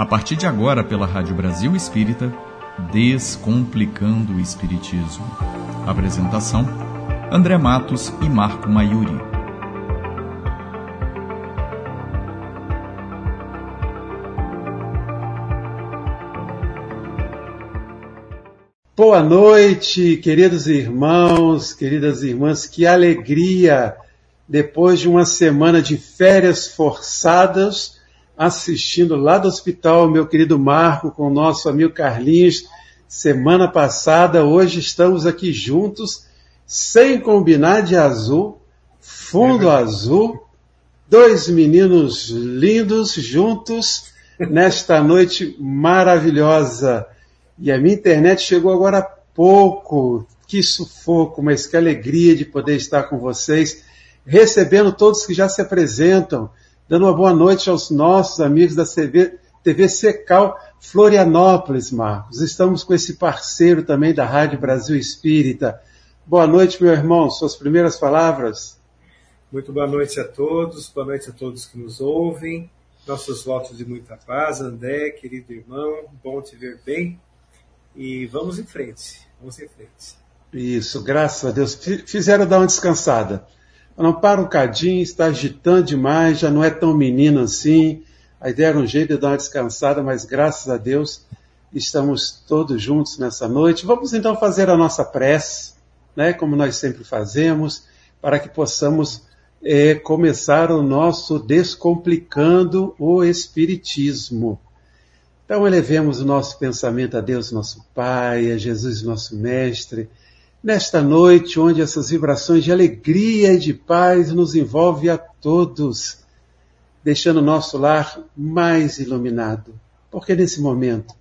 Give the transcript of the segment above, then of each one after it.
A partir de agora, pela Rádio Brasil Espírita, Descomplicando o Espiritismo. Apresentação: André Matos e Marco Maiuri. Boa noite, queridos irmãos, queridas irmãs, que alegria depois de uma semana de férias forçadas assistindo lá do hospital meu querido Marco com o nosso amigo Carlinhos semana passada. Hoje estamos aqui juntos, sem combinar de azul, fundo é azul, dois meninos lindos juntos nesta noite maravilhosa. E a minha internet chegou agora há pouco. Que sufoco, mas que alegria de poder estar com vocês, recebendo todos que já se apresentam dando uma boa noite aos nossos amigos da TV, TV Secal Florianópolis, Marcos. Estamos com esse parceiro também da Rádio Brasil Espírita. Boa noite, meu irmão. Suas primeiras palavras. Muito boa noite a todos, boa noite a todos que nos ouvem. Nossos votos de muita paz, André, querido irmão, bom te ver bem. E vamos em frente, vamos em frente. Isso, graças a Deus. Fizeram dar uma descansada. Não para um cadinho, está agitando demais, já não é tão menino assim. A ideia era um jeito de dar uma descansada, mas graças a Deus estamos todos juntos nessa noite. Vamos então fazer a nossa prece, né, como nós sempre fazemos, para que possamos é, começar o nosso Descomplicando o Espiritismo. Então elevemos o nosso pensamento a Deus, nosso Pai, a Jesus, nosso Mestre, Nesta noite, onde essas vibrações de alegria e de paz nos envolvem a todos, deixando nosso lar mais iluminado. Porque nesse momento,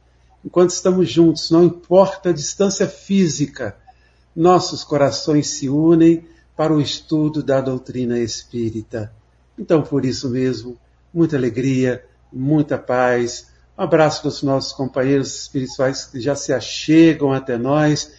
enquanto estamos juntos, não importa a distância física, nossos corações se unem para o estudo da doutrina espírita. Então, por isso mesmo, muita alegria, muita paz. Um abraço dos nossos companheiros espirituais que já se achegam até nós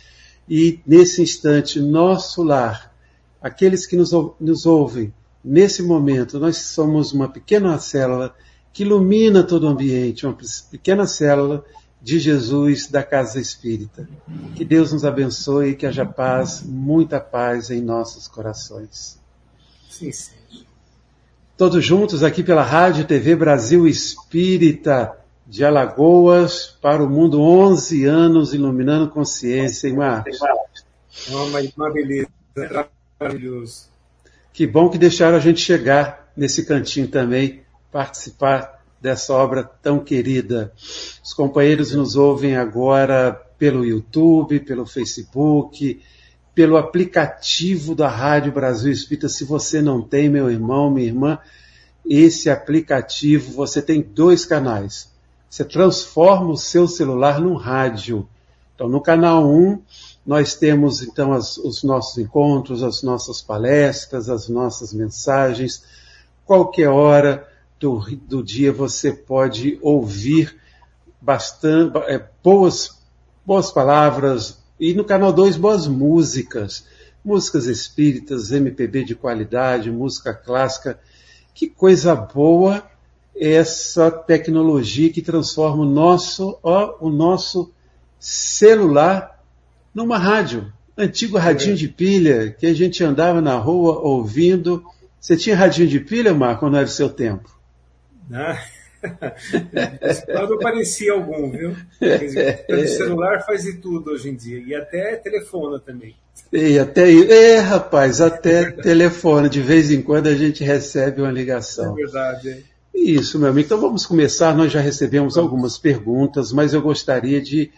e nesse instante, nosso lar, aqueles que nos, nos ouvem, nesse momento, nós somos uma pequena célula que ilumina todo o ambiente, uma pequena célula de Jesus da Casa Espírita. Que Deus nos abençoe e que haja paz, muita paz em nossos corações. Sim, sim. Todos juntos aqui pela Rádio TV Brasil Espírita de Alagoas para o mundo, 11 anos iluminando consciência, hein, Marcos? Uma, uma beleza, maravilhoso. Que bom que deixaram a gente chegar nesse cantinho também, participar dessa obra tão querida. Os companheiros nos ouvem agora pelo YouTube, pelo Facebook, pelo aplicativo da Rádio Brasil Espírita. Se você não tem, meu irmão, minha irmã, esse aplicativo, você tem dois canais você transforma o seu celular num rádio. Então, no canal 1, nós temos então as, os nossos encontros, as nossas palestras, as nossas mensagens. Qualquer hora do, do dia você pode ouvir bastante, é, boas, boas palavras. E no canal 2, boas músicas. Músicas espíritas, MPB de qualidade, música clássica. Que coisa boa essa tecnologia que transforma o nosso, ó, o nosso celular numa rádio. Antigo radinho é. de pilha que a gente andava na rua ouvindo. Você tinha radinho de pilha, Marco, ou não era o seu tempo? Ah, quando aparecia algum, viu? O celular faz de tudo hoje em dia. E até telefona também. E até, é, rapaz, até telefone. De vez em quando a gente recebe uma ligação. É verdade. É. Isso, meu amigo. Então vamos começar. Nós já recebemos algumas perguntas, mas eu gostaria de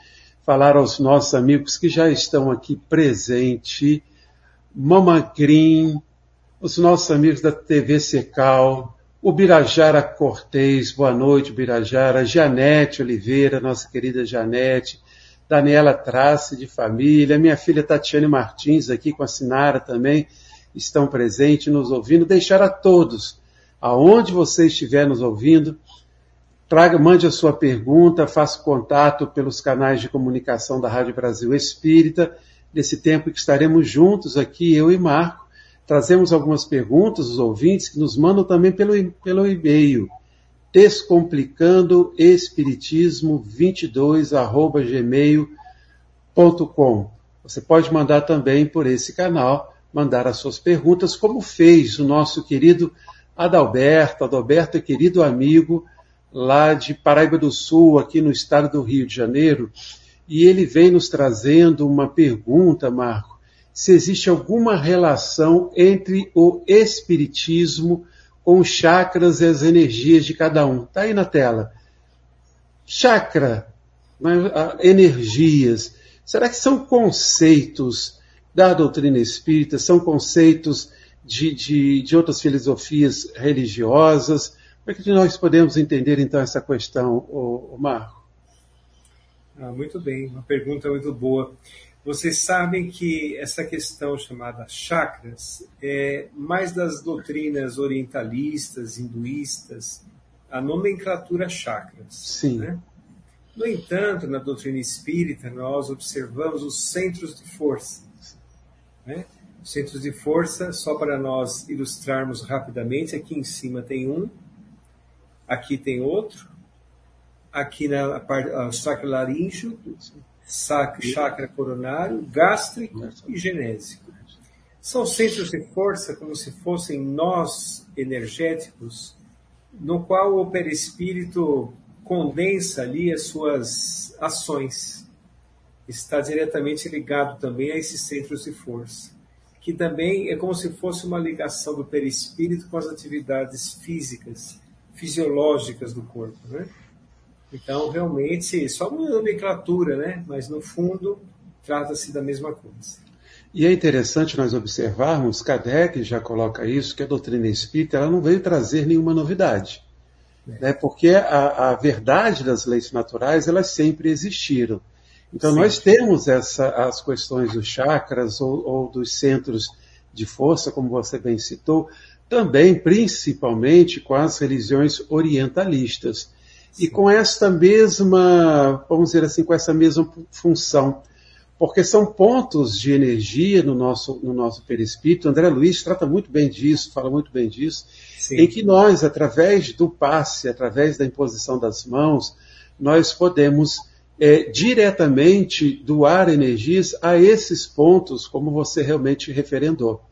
falar aos nossos amigos que já estão aqui presentes. Mama Green, os nossos amigos da TV Secal, o Birajara Cortez, boa noite, Birajara, Janete Oliveira, nossa querida Janete, Daniela Trace de família, minha filha Tatiane Martins aqui com a Sinara também estão presentes, nos ouvindo, deixar a todos aonde você estiver nos ouvindo, traga, mande a sua pergunta, faça contato pelos canais de comunicação da Rádio Brasil Espírita. Nesse tempo que estaremos juntos aqui, eu e Marco, trazemos algumas perguntas dos ouvintes que nos mandam também pelo, pelo e-mail descomplicando espiritismo 22 arroba gmail.com. Você pode mandar também por esse canal, mandar as suas perguntas, como fez o nosso querido Adalberto. Adalberto é querido amigo lá de Paraíba do Sul, aqui no estado do Rio de Janeiro, e ele vem nos trazendo uma pergunta, Marco, se existe alguma relação entre o espiritismo com os chakras e as energias de cada um. Está aí na tela. Chakra, né, energias, será que são conceitos da doutrina espírita, são conceitos de, de, de outras filosofias religiosas? Como é que nós podemos entender então essa questão, o, Marco? Ah, muito bem, uma pergunta muito boa. Vocês sabem que essa questão chamada chakras é mais das doutrinas orientalistas, hinduístas, a nomenclatura chakras. Sim. Né? No entanto, na doutrina espírita, nós observamos os centros de força. Né? Os centros de força, só para nós ilustrarmos rapidamente, aqui em cima tem um, aqui tem outro, aqui na parte, o chakra laríngeo, chakra coronário, gástrico e genésico. São centros de força como se fossem nós energéticos, no qual o perispírito condensa ali as suas ações. Está diretamente ligado também a esses centros de força, que também é como se fosse uma ligação do perispírito com as atividades físicas, fisiológicas do corpo, né? Então, realmente, só uma nomenclatura, né? Mas, no fundo, trata-se da mesma coisa. E é interessante nós observarmos, Kardec já coloca isso, que a doutrina espírita ela não veio trazer nenhuma novidade. É. Né? Porque a, a, verdade das leis naturais, elas sempre existiram. Então, Sim. nós temos essa, as questões dos chakras ou, ou dos centros de força, como você bem citou, também, principalmente, com as religiões orientalistas e com esta mesma, vamos dizer assim, com essa mesma função. Porque são pontos de energia no nosso, no nosso perispírito. André Luiz trata muito bem disso, fala muito bem disso, Sim. em que nós, através do passe, através da imposição das mãos, nós podemos é, diretamente doar energias a esses pontos, como você realmente referendou.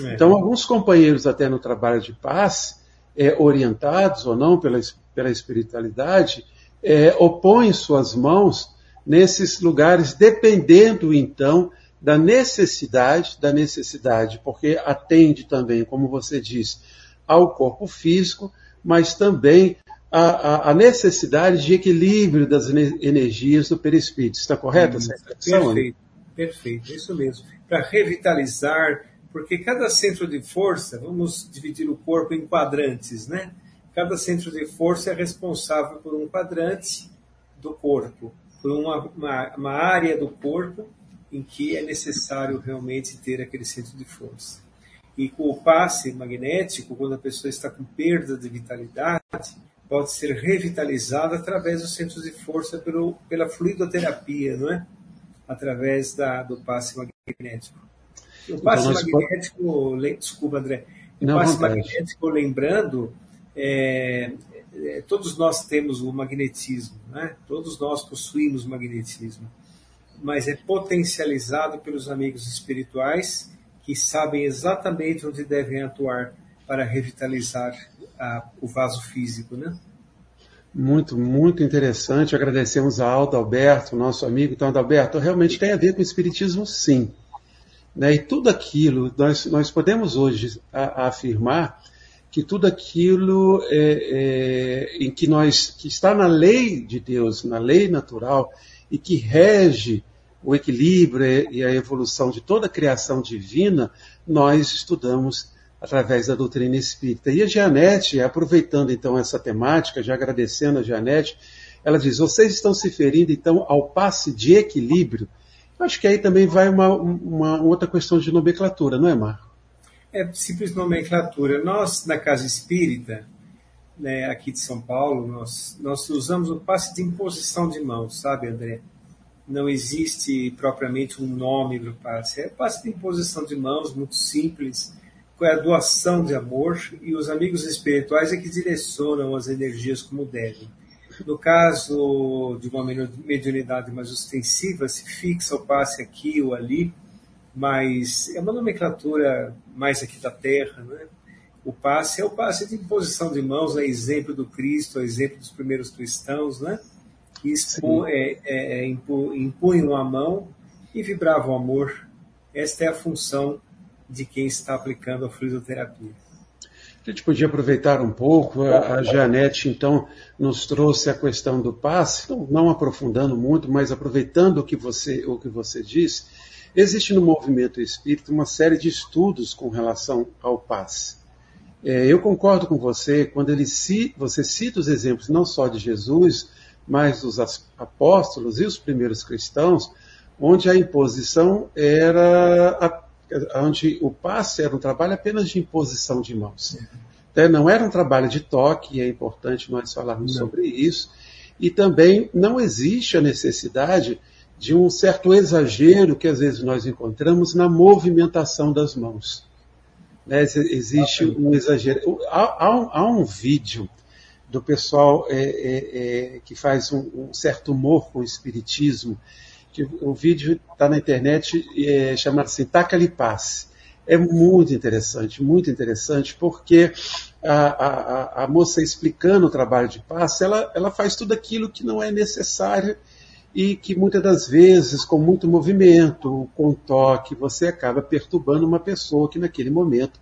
É. Então, alguns companheiros até no trabalho de passe, é, orientados ou não pela, pela espiritualidade, é, opõem suas mãos nesses lugares, dependendo então da necessidade, da necessidade, porque atende também, como você disse, ao corpo físico, mas também a, a, necessidade de equilíbrio das energias do perispírito. Está correto essa expressão? Perfeito, perfeito, isso mesmo. Para revitalizar, porque cada centro de força, vamos dividir o corpo em quadrantes, né? Cada centro de força é responsável por um quadrante do corpo, por uma, uma, uma área do corpo em que é necessário realmente ter aquele centro de força. E com o passe magnético, quando a pessoa está com perda de vitalidade, pode ser revitalizada através dos centros de força pelo, pela fluidoterapia, não é? Através da, do passe magnético. O passe então, magnético, pode... desculpa, André. O Não, passe magnético, lembrando, é, é, todos nós temos o magnetismo, né? todos nós possuímos magnetismo, mas é potencializado pelos amigos espirituais que sabem exatamente onde devem atuar para revitalizar a, o vaso físico, né? Muito, muito interessante. Agradecemos a Aldo Alberto, nosso amigo. Então, Alberto, realmente tem a ver com o Espiritismo, sim. Né? E tudo aquilo, nós, nós podemos hoje a, a afirmar que tudo aquilo é, é, em que nós que está na lei de Deus, na lei natural e que rege o equilíbrio e a evolução de toda a criação divina, nós estudamos através da doutrina espírita. E a Janete, aproveitando então essa temática, já agradecendo a Janete, ela diz: vocês estão se ferindo então ao passe de equilíbrio. Eu acho que aí também vai uma, uma outra questão de nomenclatura, não é, Marco? é simples nomenclatura. Nós, na Casa Espírita, né, aqui de São Paulo, nós, nós usamos o passe de imposição de mãos, sabe, André? Não existe propriamente um nome para o passe. É passe de imposição de mãos, muito simples, é a doação de amor e os amigos espirituais é que direcionam as energias como devem. No caso de uma mediunidade mais ostensiva, se fixa o passe aqui ou ali, mas é uma nomenclatura mais aqui da Terra. Né? O passe é o passe de imposição de mãos, é exemplo do Cristo, é exemplo dos primeiros cristãos, né? que expu, é, é, é impunham a mão e vibravam o amor. Esta é a função de quem está aplicando a fluidoterapia. A gente podia aproveitar um pouco, a, a Janete então nos trouxe a questão do passe, não, aprofundando muito, mas aproveitando o que você, o que você disse, existe no movimento espírita uma série de estudos com relação ao passe. É, eu concordo com você quando ele você cita os exemplos não só de Jesus, mas dos apóstolos e os primeiros cristãos, onde a imposição era onde o passe era um trabalho apenas de imposição de mãos. Então, não era um trabalho de toque, e é importante nós falarmos não. sobre isso. E também não existe a necessidade de um certo exagero que às vezes nós encontramos na movimentação das mãos. Né? Existe um exagero. Há, há, um, há, um, vídeo do pessoal é, é, é, que faz um, um certo humor com o espiritismo, que o vídeo está na internet, é, chamado assim, Taca-lhe Passe. É muito interessante, muito interessante, porque a, a, a, moça explicando o trabalho de passe, ela, ela faz tudo aquilo que não é necessário e que muitas das vezes, com muito movimento, com toque, você acaba perturbando uma pessoa que naquele momento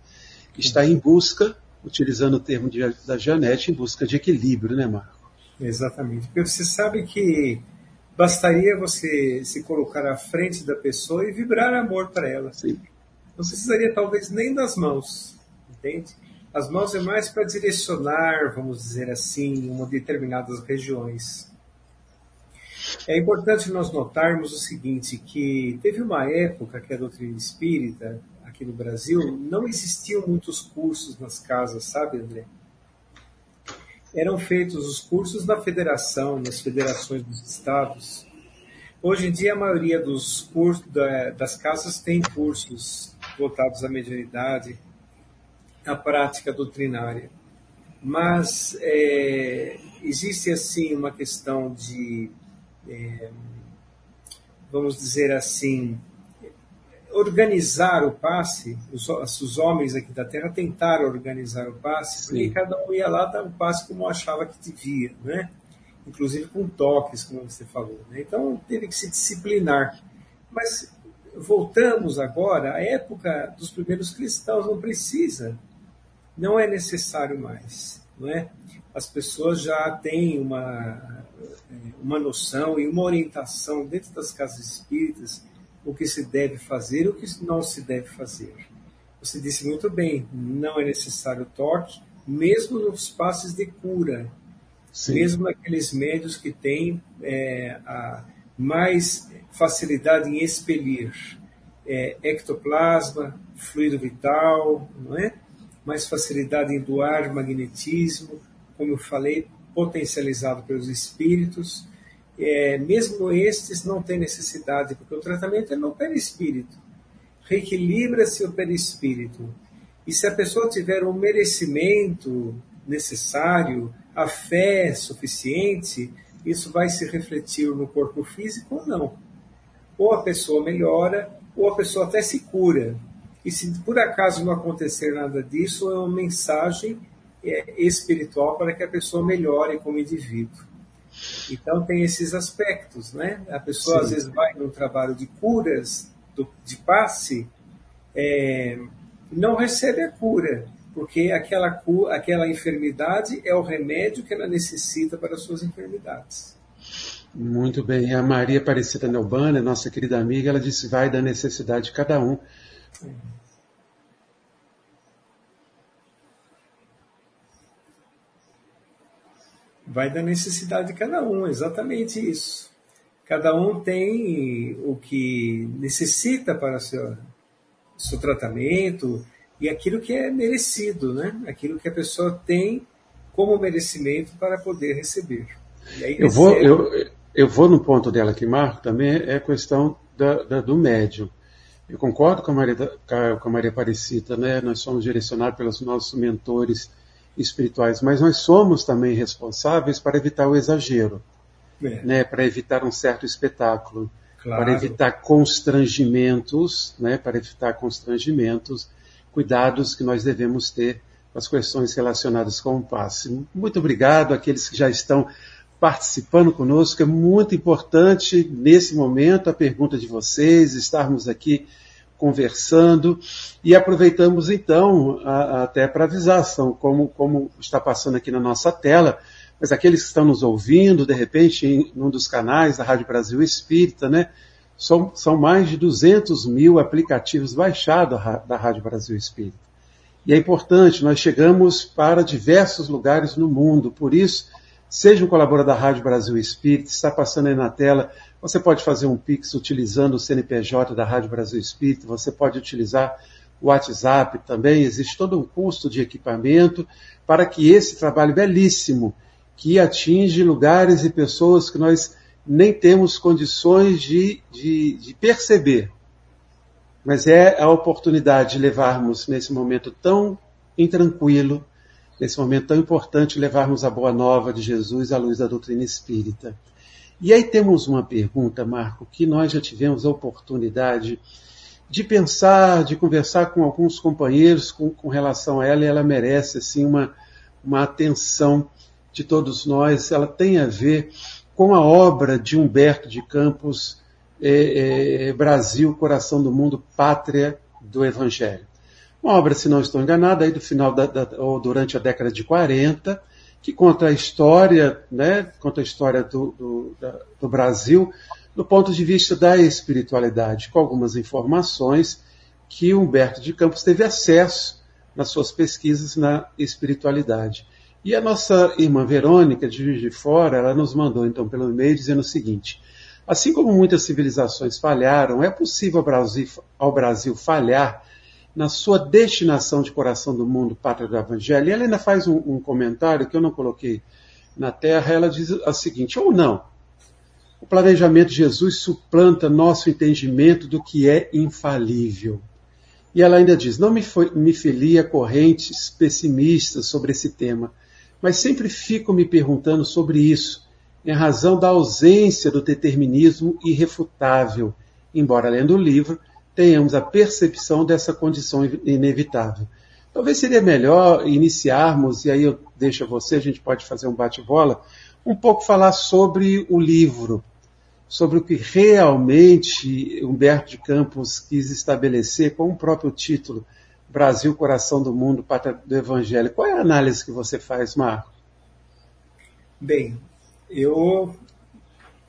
está em busca, utilizando o termo de, da Janete, em busca de equilíbrio, né, Marco? Exatamente. Você sabe que Bastaria você se colocar à frente da pessoa e vibrar amor para ela. Sim. Não precisaria talvez nem das mãos, entende? As mãos é mais para direcionar, vamos dizer assim, uma determinadas regiões. É importante nós notarmos o seguinte, que teve uma época que a doutrina espírita, aqui no Brasil, não existiam muitos cursos nas casas, sabe, André? Eram feitos os cursos da federação, nas federações dos estados. Hoje em dia, a maioria dos cursos das casas tem cursos voltados à mediunidade, à prática doutrinária. Mas é, existe, assim, uma questão de, é, vamos dizer assim, organizar o passe, os, os, homens aqui da Terra tentaram organizar o passe, Sim. porque cada um ia lá dar um passe como achava que devia, né? inclusive com toques, como você falou. Né? Então teve que se disciplinar. Mas voltamos agora à época dos primeiros cristãos, não precisa, não é necessário mais. Não é? As pessoas já têm uma, uma noção e uma orientação dentro das casas espíritas o que se deve fazer e o que não se deve fazer. Você disse muito bem, não é necessário toque, mesmo nos passes de cura, Sim. mesmo aqueles médios que têm é, a mais facilidade em expelir é, ectoplasma, fluido vital, não é? mais facilidade em doar magnetismo, como eu falei, potencializado pelos espíritos, é, mesmo estes não têm necessidade, porque o tratamento é no perispírito. Reequilibra-se o perispírito. E se a pessoa tiver um merecimento necessário, a fé suficiente, isso vai se refletir no corpo físico ou não. Ou a pessoa melhora, ou a pessoa até se cura. E se por acaso não acontecer nada disso, é uma mensagem é, espiritual para que a pessoa melhore como indivíduo. Então tem esses aspectos, né? A pessoa Sim. às vezes vai num trabalho de curas, do, de passe, é, não recebe a cura, porque aquela, aquela enfermidade é o remédio que ela necessita para as suas enfermidades. Muito bem. A Maria Aparecida Nelbana, nossa querida amiga, ela disse: vai da necessidade de cada um. Vai da necessidade de cada um, exatamente isso. Cada um tem o que necessita para o seu, seu tratamento e aquilo que é merecido, né? aquilo que a pessoa tem como merecimento para poder receber. eu, vou, eu, eu vou no ponto dela aqui, Marco, também é a questão da, da, do médium. Eu concordo com a Maria, com a Maria Aparecida, né? Nós somos direcionados pelos nossos mentores espirituais, mas nós somos também responsáveis para evitar o exagero, é. né? Para evitar um certo espetáculo, claro. para evitar constrangimentos, né? Para evitar constrangimentos, cuidados que nós devemos ter com as questões relacionadas com o passe. Muito obrigado àqueles que já estão participando conosco. É muito importante nesse momento a pergunta de vocês, estarmos aqui conversando e aproveitamos então a, a, até para avisar, são como, como está passando aqui na nossa tela, mas aqueles que estão nos ouvindo, de repente, em um dos canais da Rádio Brasil Espírita, né? São, são mais de 200 mil aplicativos baixados da Rádio Brasil Espírita. E é importante, nós chegamos para diversos lugares no mundo, por isso, seja um colaborador da Rádio Brasil Espírita, está passando aí na tela, você pode fazer um Pix utilizando o CNPJ da Rádio Brasil Espírita, você pode utilizar o WhatsApp também, existe todo um custo de equipamento para que esse trabalho belíssimo, que atinge lugares e pessoas que nós nem temos condições de, de, de perceber. Mas é a oportunidade de levarmos nesse momento tão intranquilo, nesse momento tão importante, levarmos a boa nova de Jesus à luz da doutrina espírita. E aí temos uma pergunta, Marco, que nós já tivemos a oportunidade de pensar, de conversar com alguns companheiros com, com relação a ela, e ela merece assim uma, uma atenção de todos nós. Ela tem a ver com a obra de Humberto de Campos, é, é, Brasil, Coração do Mundo, Pátria do Evangelho. Uma obra, se não estou enganado, aí do final da, da, ou durante a década de 40, que conta a história, né, conta a história do, do, da, do Brasil do ponto de vista da espiritualidade, com algumas informações que Humberto de Campos teve acesso nas suas pesquisas na espiritualidade. E a nossa irmã Verônica, de Juiz de Fora, ela nos mandou então pelo e-mail dizendo o seguinte: assim como muitas civilizações falharam, é possível ao Brasil, ao Brasil falhar na sua destinação de coração do mundo, pátria do Evangelho. E ela ainda faz um, um comentário que eu não coloquei na terra. Ela diz o seguinte: ou não, o planejamento de Jesus suplanta nosso entendimento do que é infalível. E ela ainda diz: não me, foi, me filia correntes pessimistas sobre esse tema, mas sempre fico me perguntando sobre isso, em razão da ausência do determinismo irrefutável. Embora lendo o livro, tenhamos a percepção dessa condição inevitável. Talvez seria melhor iniciarmos, e aí eu deixo a você, a gente pode fazer um bate-bola, um pouco falar sobre o livro, sobre o que realmente Humberto de Campos quis estabelecer com o próprio título, Brasil, Coração do Mundo, Pátria do Evangelho. Qual é a análise que você faz, Marco? Bem, eu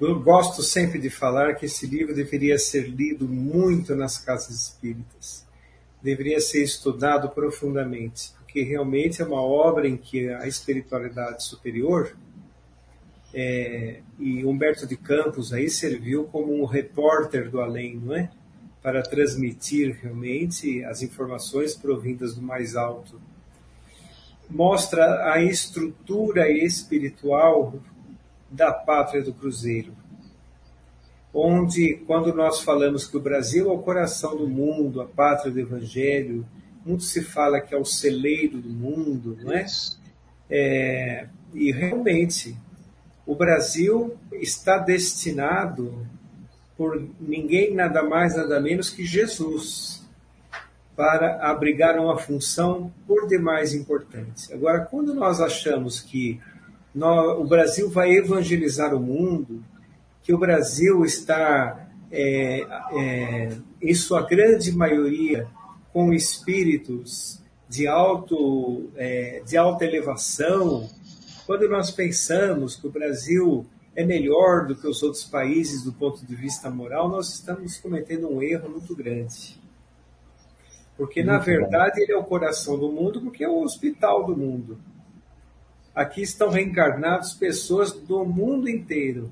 eu gosto sempre de falar que esse livro deveria ser lido muito nas casas espíritas. Deveria ser estudado profundamente, porque realmente é uma obra em que a espiritualidade superior é, e Humberto de Campos aí serviu como um repórter do além, não é? Para transmitir realmente as informações provindas do mais alto. Mostra a estrutura espiritual da pátria do Cruzeiro, onde, quando nós falamos que o Brasil é o coração do mundo, a pátria do Evangelho, muito se fala que é o celeiro do mundo, não é? é e realmente, o Brasil está destinado por ninguém nada mais, nada menos que Jesus para abrigar uma função por demais importante. Agora, quando nós achamos que o Brasil vai evangelizar o mundo, que o Brasil está, é, é, em sua grande maioria, com espíritos de, alto, é, de alta elevação, quando nós pensamos que o Brasil é melhor do que os outros países do ponto de vista moral, nós estamos cometendo um erro muito grande. Porque, muito na verdade, bom. ele é o coração do mundo, porque é o hospital do mundo. Aqui estão reencarnados pessoas do mundo inteiro.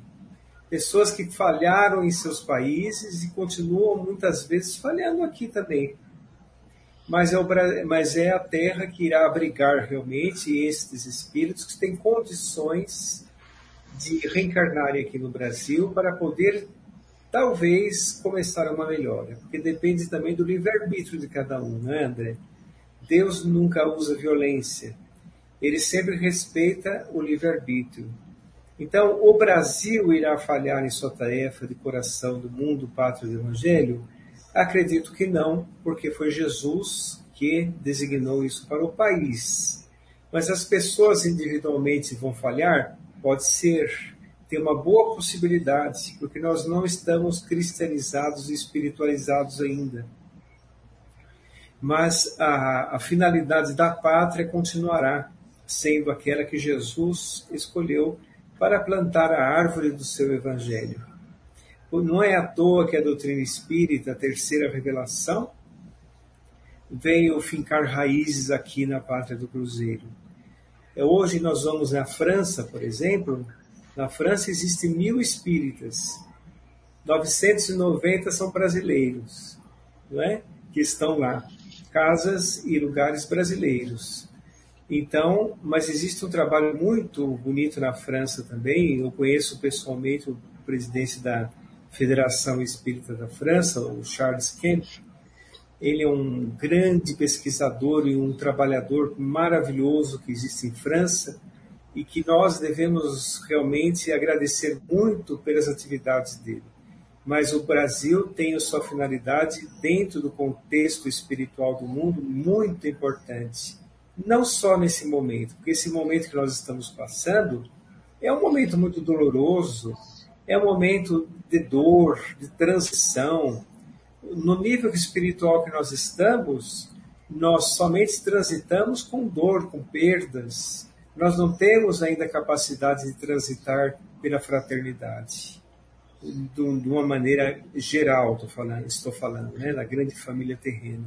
Pessoas que falharam em seus países e continuam muitas vezes falhando aqui também. Mas é, o, mas é a terra que irá abrigar realmente estes espíritos que têm condições de reencarnarem aqui no Brasil para poder talvez começar uma melhora, porque depende também do livre-arbítrio de cada um, né, André? Deus nunca usa violência, ele sempre respeita o livre-arbítrio. Então, o Brasil irá falhar em sua tarefa de coração do mundo, pátrio do Evangelho? Acredito que não, porque foi Jesus que designou isso para o país. Mas as pessoas individualmente vão falhar? Pode ser. Tem uma boa possibilidade, porque nós não estamos cristianizados e espiritualizados ainda. Mas a, a finalidade da pátria continuará sendo aquela que Jesus escolheu para plantar a árvore do seu evangelho. Não é à toa que a doutrina espírita, a terceira revelação, veio fincar raízes aqui na pátria do Cruzeiro. É, hoje nós vamos na França, por exemplo, na França existem mil espíritas, 990 são brasileiros, não é? que estão lá, casas e lugares brasileiros. Então, mas existe um trabalho muito bonito na França também. Eu conheço pessoalmente o presidente da Federação Espírita da França, o Charles Kemp. Ele é um grande pesquisador e um trabalhador maravilhoso que existe em França e que nós devemos realmente agradecer muito pelas atividades dele. Mas o Brasil tem a sua finalidade dentro do contexto espiritual do mundo muito importante não só nesse momento, porque esse momento que nós estamos passando é um momento muito doloroso, é um momento de dor, de transição. No nível espiritual que nós estamos, nós somente transitamos com dor, com perdas. Nós não temos ainda capacidade de transitar pela fraternidade. De uma maneira geral, falando, estou falando né, na grande família terrena.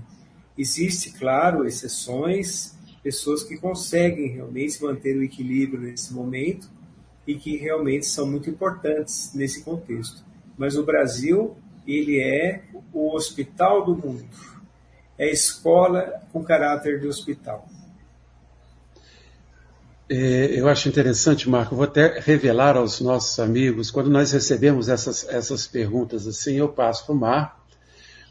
Existe, claro, exceções, pessoas que conseguem realmente manter o equilíbrio nesse momento e que realmente são muito importantes nesse contexto. Mas o Brasil, ele é o hospital do mundo. É a escola com caráter de hospital. É, eu acho interessante, Marco, vou até revelar aos nossos amigos, quando nós recebemos essas, essas perguntas assim, eu passo para o Marco,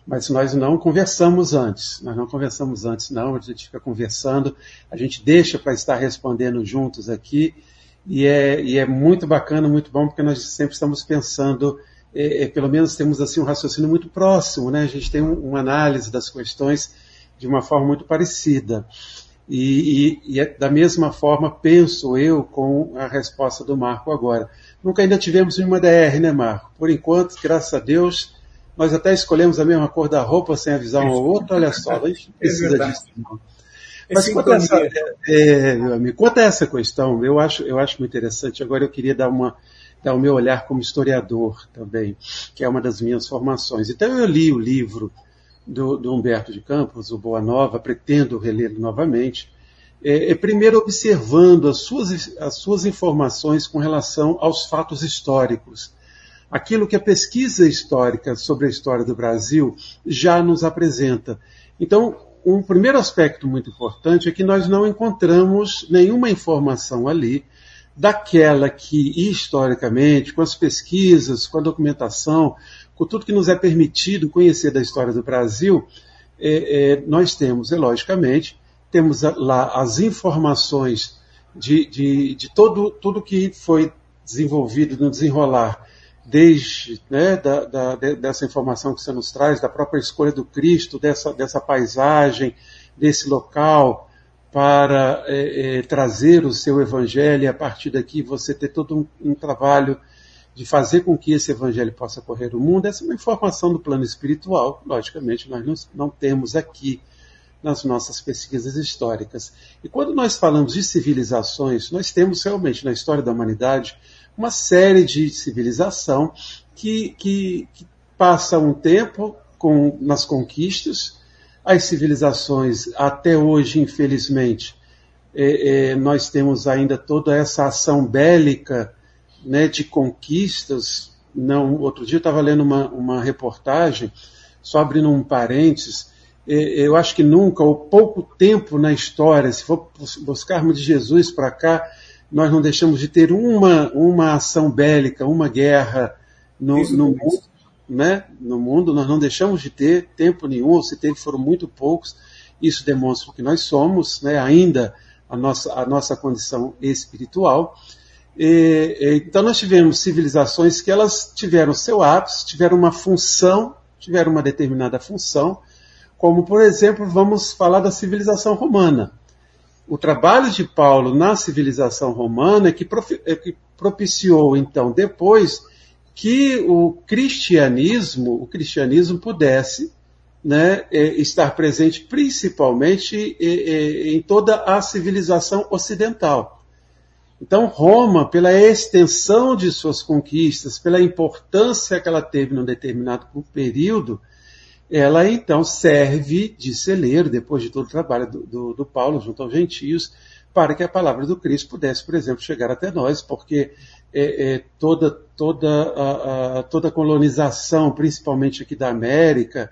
mas nós não conversamos antes. Nós não conversamos antes, não. A gente fica conversando, a gente deixa para estar respondendo juntos aqui. E é, e é muito bacana, muito bom, porque nós sempre estamos pensando, é, é, pelo menos temos assim um raciocínio muito próximo, né? A gente tem um, uma análise das questões de uma forma muito parecida. E, e, e é, da mesma forma penso eu com a resposta do Marco agora. Nunca ainda tivemos nenhuma DR, né, Marco? Por enquanto, graças a Deus, nós até escolhemos a mesma cor da roupa sem avisar um ao outro, olha só, a gente é precisa é disso. Não. Mas quanto a, essa, é, meu amigo, quanto a essa questão, eu acho, eu acho muito interessante. Agora eu queria dar uma, dar o meu olhar como historiador também, que é uma das minhas formações. Então eu li o livro do, do Humberto de Campos, o Boa Nova, pretendo relê-lo novamente, é, é, primeiro observando as suas, as suas informações com relação aos fatos históricos aquilo que a pesquisa histórica sobre a história do Brasil já nos apresenta. Então, um primeiro aspecto muito importante é que nós não encontramos nenhuma informação ali daquela que, historicamente, com as pesquisas, com a documentação, com tudo que nos é permitido conhecer da história do Brasil, é, é, nós temos, é, logicamente, temos lá as informações de, de, de todo, tudo que foi desenvolvido no desenrolar desde né, da, da, dessa informação que você nos traz, da própria escolha do Cristo, dessa, dessa paisagem, desse local, para é, é, trazer o seu evangelho e a partir daqui você ter todo um, um, trabalho de fazer com que esse evangelho possa correr o mundo. Essa é uma informação do plano espiritual, logicamente nós não, não temos aqui nas nossas pesquisas históricas. E quando nós falamos de civilizações, nós temos realmente na história da humanidade uma série de civilização que, que, que passa um tempo com, nas conquistas. As civilizações, até hoje, infelizmente, é, é, nós temos ainda toda essa ação bélica né, de conquistas. Não, outro dia eu estava lendo uma, uma reportagem, só abrindo um parênteses, é, eu acho que nunca, ou pouco tempo na história, se for buscarmos de Jesus para cá, nós não deixamos de ter uma, uma ação bélica, uma guerra no, no mundo. né, no mundo, nós não deixamos de ter tempo nenhum, ou se teve foram muito poucos. Isso demonstra que nós somos, né, ainda a nossa, a nossa condição espiritual. E, então nós tivemos civilizações que elas tiveram seu ápice, tiveram uma função, tiveram uma determinada função, como por exemplo, vamos falar da civilização romana. O trabalho de Paulo na civilização romana é que, é que propiciou então depois que o cristianismo, o cristianismo pudesse né, é, estar presente principalmente em toda a civilização ocidental. Então, Roma, pela extensão de suas conquistas, pela importância que ela teve num determinado período, ela então serve de celeiro, depois de todo o trabalho do, do, do Paulo junto aos gentios, para que a palavra do Cristo pudesse, por exemplo, chegar até nós, porque é, é, toda, toda, a, a, toda a colonização, principalmente aqui da América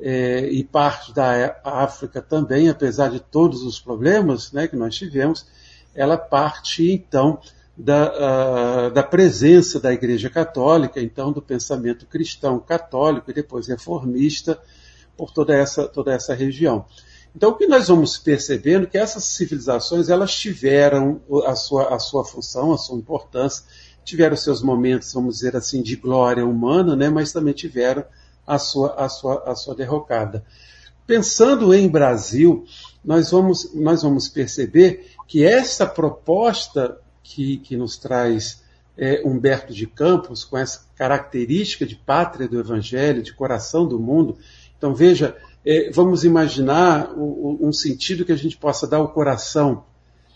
é, e parte da África também, apesar de todos os problemas né, que nós tivemos, ela parte então da, uh, da presença da Igreja Católica, então do pensamento cristão católico e depois reformista por toda essa, toda essa região. Então, o que nós vamos percebendo é que essas civilizações elas tiveram a sua, a sua função, a sua importância, tiveram seus momentos, vamos dizer assim, de glória humana, né, mas também tiveram a sua, a sua, a sua derrocada. Pensando em Brasil, nós vamos, nós vamos perceber que essa proposta que, que nos traz é, Humberto de Campos, com essa característica de pátria do Evangelho, de coração do mundo. Então, veja, é, vamos imaginar o, o, um sentido que a gente possa dar ao coração.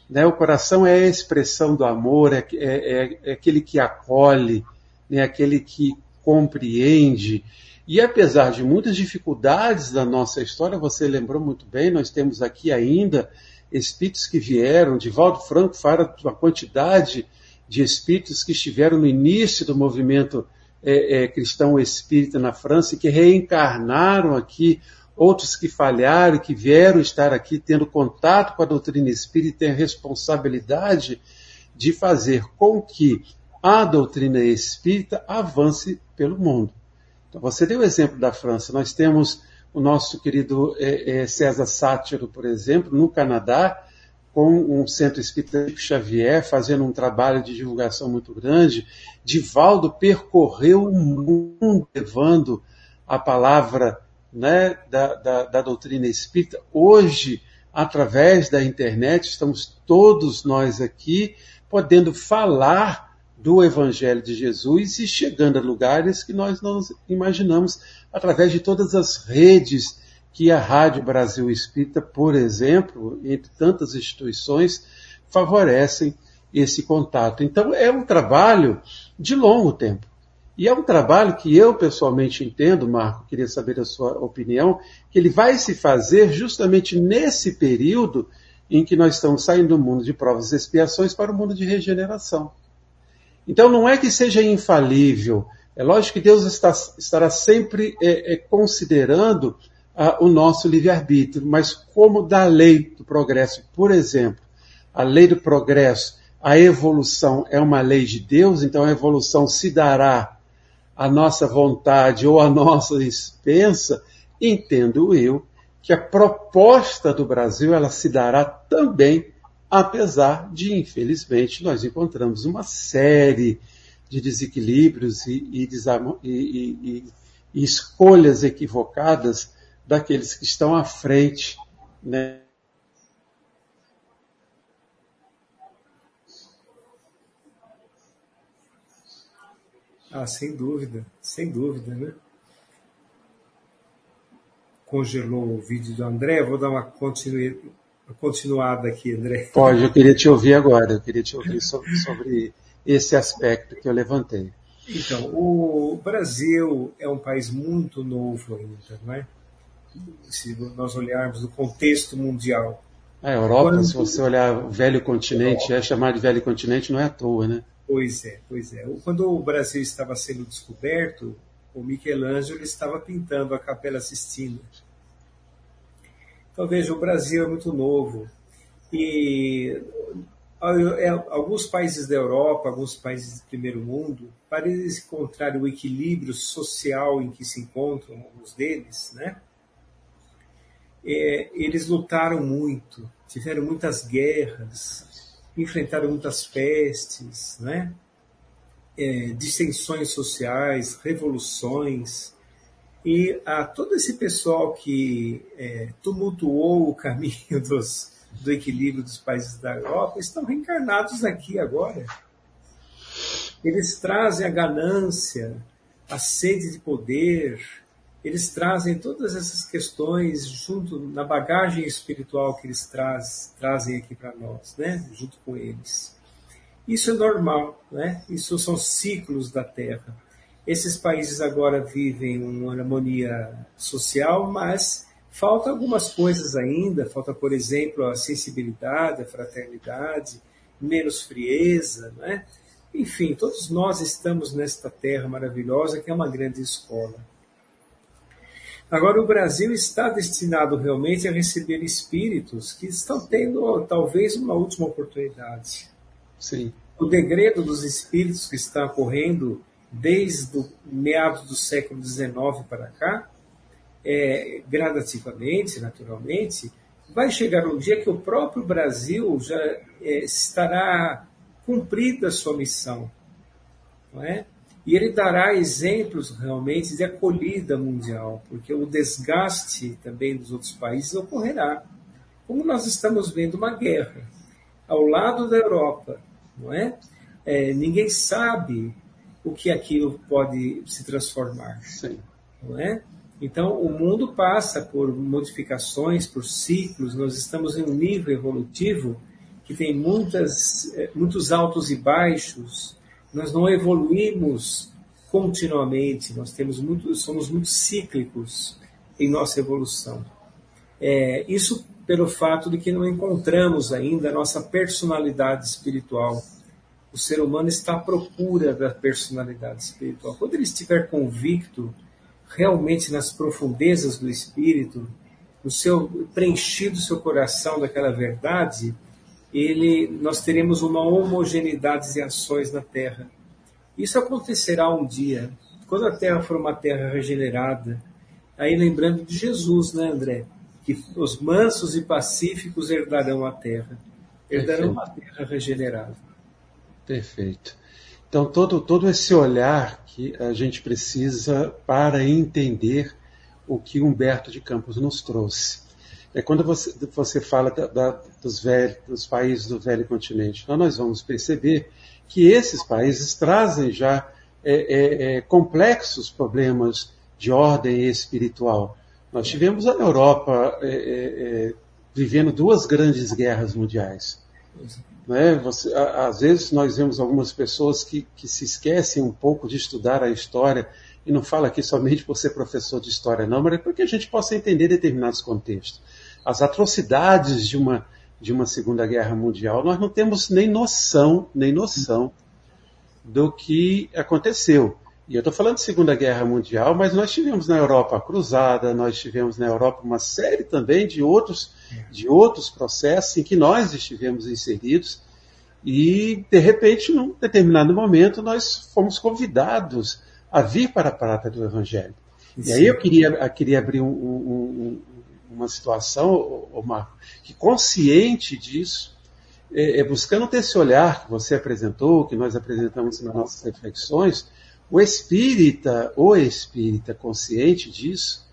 Né? O coração é a expressão do amor, é, é, é, é aquele que acolhe, né? aquele que compreende. E apesar de muitas dificuldades da nossa história, você lembrou muito bem, nós temos aqui ainda espíritos que vieram, de Valdo Franco fala de uma quantidade de espíritos que estiveram no início do movimento é, é, cristão espírita na França e que reencarnaram aqui, outros que falharam, que vieram estar aqui tendo contato com a doutrina espírita e a responsabilidade de fazer com que a doutrina espírita avance pelo mundo. Então, você deu o exemplo da França. Nós temos o nosso querido é, é, César Sátiro, por exemplo, no Canadá, com um centro espírita Xavier, fazendo um trabalho de divulgação muito grande. Divaldo percorreu o mundo levando a palavra né, da, da, da doutrina espírita. Hoje, através da internet, estamos todos nós aqui podendo falar do Evangelho de Jesus e chegando a lugares que nós não imaginamos através de todas as redes que a Rádio Brasil Espírita, por exemplo, entre tantas instituições, favorecem esse contato. Então é um trabalho de longo tempo. E é um trabalho que eu pessoalmente entendo, Marco, queria saber a sua opinião, que ele vai se fazer justamente nesse período em que nós estamos saindo do mundo de provas e expiações para o mundo de regeneração. Então não é que seja infalível. É lógico que Deus está, estará sempre é, é, considerando ah, o nosso livre-arbítrio, mas como da lei do progresso, por exemplo, a lei do progresso, a evolução é uma lei de Deus, então a evolução se dará à nossa vontade ou à nossa dispensa, entendo eu que a proposta do Brasil ela se dará também apesar de, infelizmente, nós encontramos uma série de desequilíbrios e, e, e, e escolhas equivocadas daqueles que estão à frente. Né? Ah, sem dúvida, sem dúvida, né? Congelou o vídeo do André, vou dar uma continuidade continuada aqui, André. Pode, eu queria te ouvir agora, eu queria te ouvir sobre, sobre esse aspecto que eu levantei. Então, o Brasil é um país muito novo ainda, não é? Se nós olharmos o contexto mundial. A Europa, Quando... se você olhar o velho continente, é chamado de velho continente, não é à toa, né? Pois é, pois é. Quando o Brasil estava sendo descoberto, o Michelangelo estava pintando a Capela Sistina então, veja, o Brasil é muito novo. E alguns países da Europa, alguns países do primeiro mundo, para eles encontrarem o equilíbrio social em que se encontram alguns deles, né? É, eles lutaram muito, tiveram muitas guerras, enfrentaram muitas pestes, né? É, dissensões sociais, revoluções, e a todo esse pessoal que é, tumultuou o caminho dos, do equilíbrio dos países da Europa estão reencarnados aqui agora. Eles trazem a ganância, a sede de poder, eles trazem todas essas questões junto na bagagem espiritual que eles traz, trazem aqui para nós, né? junto com eles. Isso é normal, né? isso são ciclos da Terra. Esses países agora vivem uma harmonia social, mas falta algumas coisas ainda. Falta, por exemplo, a sensibilidade, a fraternidade, menos frieza, né? Enfim, todos nós estamos nesta terra maravilhosa que é uma grande escola. Agora, o Brasil está destinado realmente a receber espíritos que estão tendo talvez uma última oportunidade. Sim. O degredo dos espíritos que está ocorrendo desde o meados do século XIX para cá, é, gradativamente, naturalmente, vai chegar um dia que o próprio Brasil já é, estará cumprida a sua missão. Não é? E ele dará exemplos realmente de acolhida mundial, porque o desgaste também dos outros países ocorrerá. Como nós estamos vendo uma guerra ao lado da Europa, não é? é ninguém sabe o que aquilo pode se transformar, Sim. não é? Então, o mundo passa por modificações, por ciclos. Nós estamos em um nível evolutivo que tem muitas, eh, muitos altos e baixos, nós não evoluímos continuamente, nós temos muito, somos muito cíclicos em nossa evolução. É, isso pelo fato de que não encontramos ainda a nossa personalidade espiritual. O ser humano está à procura da personalidade espiritual. Quando ele estiver convicto realmente nas profundezas do espírito, no seu preenchido seu coração daquela verdade, ele, nós teremos uma homogeneidade de ações na Terra. Isso acontecerá um dia, quando a Terra for uma Terra regenerada. Aí lembrando de Jesus, né, André? Que os mansos e pacíficos herdarão a Terra. Herdarão Perfeito. a Terra regenerada. Perfeito. Então, todo, todo esse olhar que a gente precisa para entender o que Humberto de Campos nos trouxe. É quando você, você fala da, da, dos, velhos, dos países do velho continente, então nós vamos perceber que esses países trazem já é, é, é, complexos problemas de ordem espiritual. Nós tivemos a Europa é, é, é, vivendo duas grandes guerras mundiais. Né? Você, às vezes nós vemos algumas pessoas que, que se esquecem um pouco de estudar a história, e não falo aqui somente por ser professor de história, não, mas é para que a gente possa entender determinados contextos as atrocidades de uma, de uma Segunda Guerra Mundial, nós não temos nem noção, nem noção do que aconteceu. E eu estou falando de Segunda Guerra Mundial, mas nós tivemos na Europa a Cruzada, nós tivemos na Europa uma série também de outros, de outros processos em que nós estivemos inseridos e, de repente, num determinado momento, nós fomos convidados a vir para a prata do Evangelho. Sim. E aí eu queria, eu queria abrir um, um, uma situação, Marco, que consciente disso, é, é, buscando ter esse olhar que você apresentou, que nós apresentamos nas nossas reflexões, o espírita, o espírita consciente disso,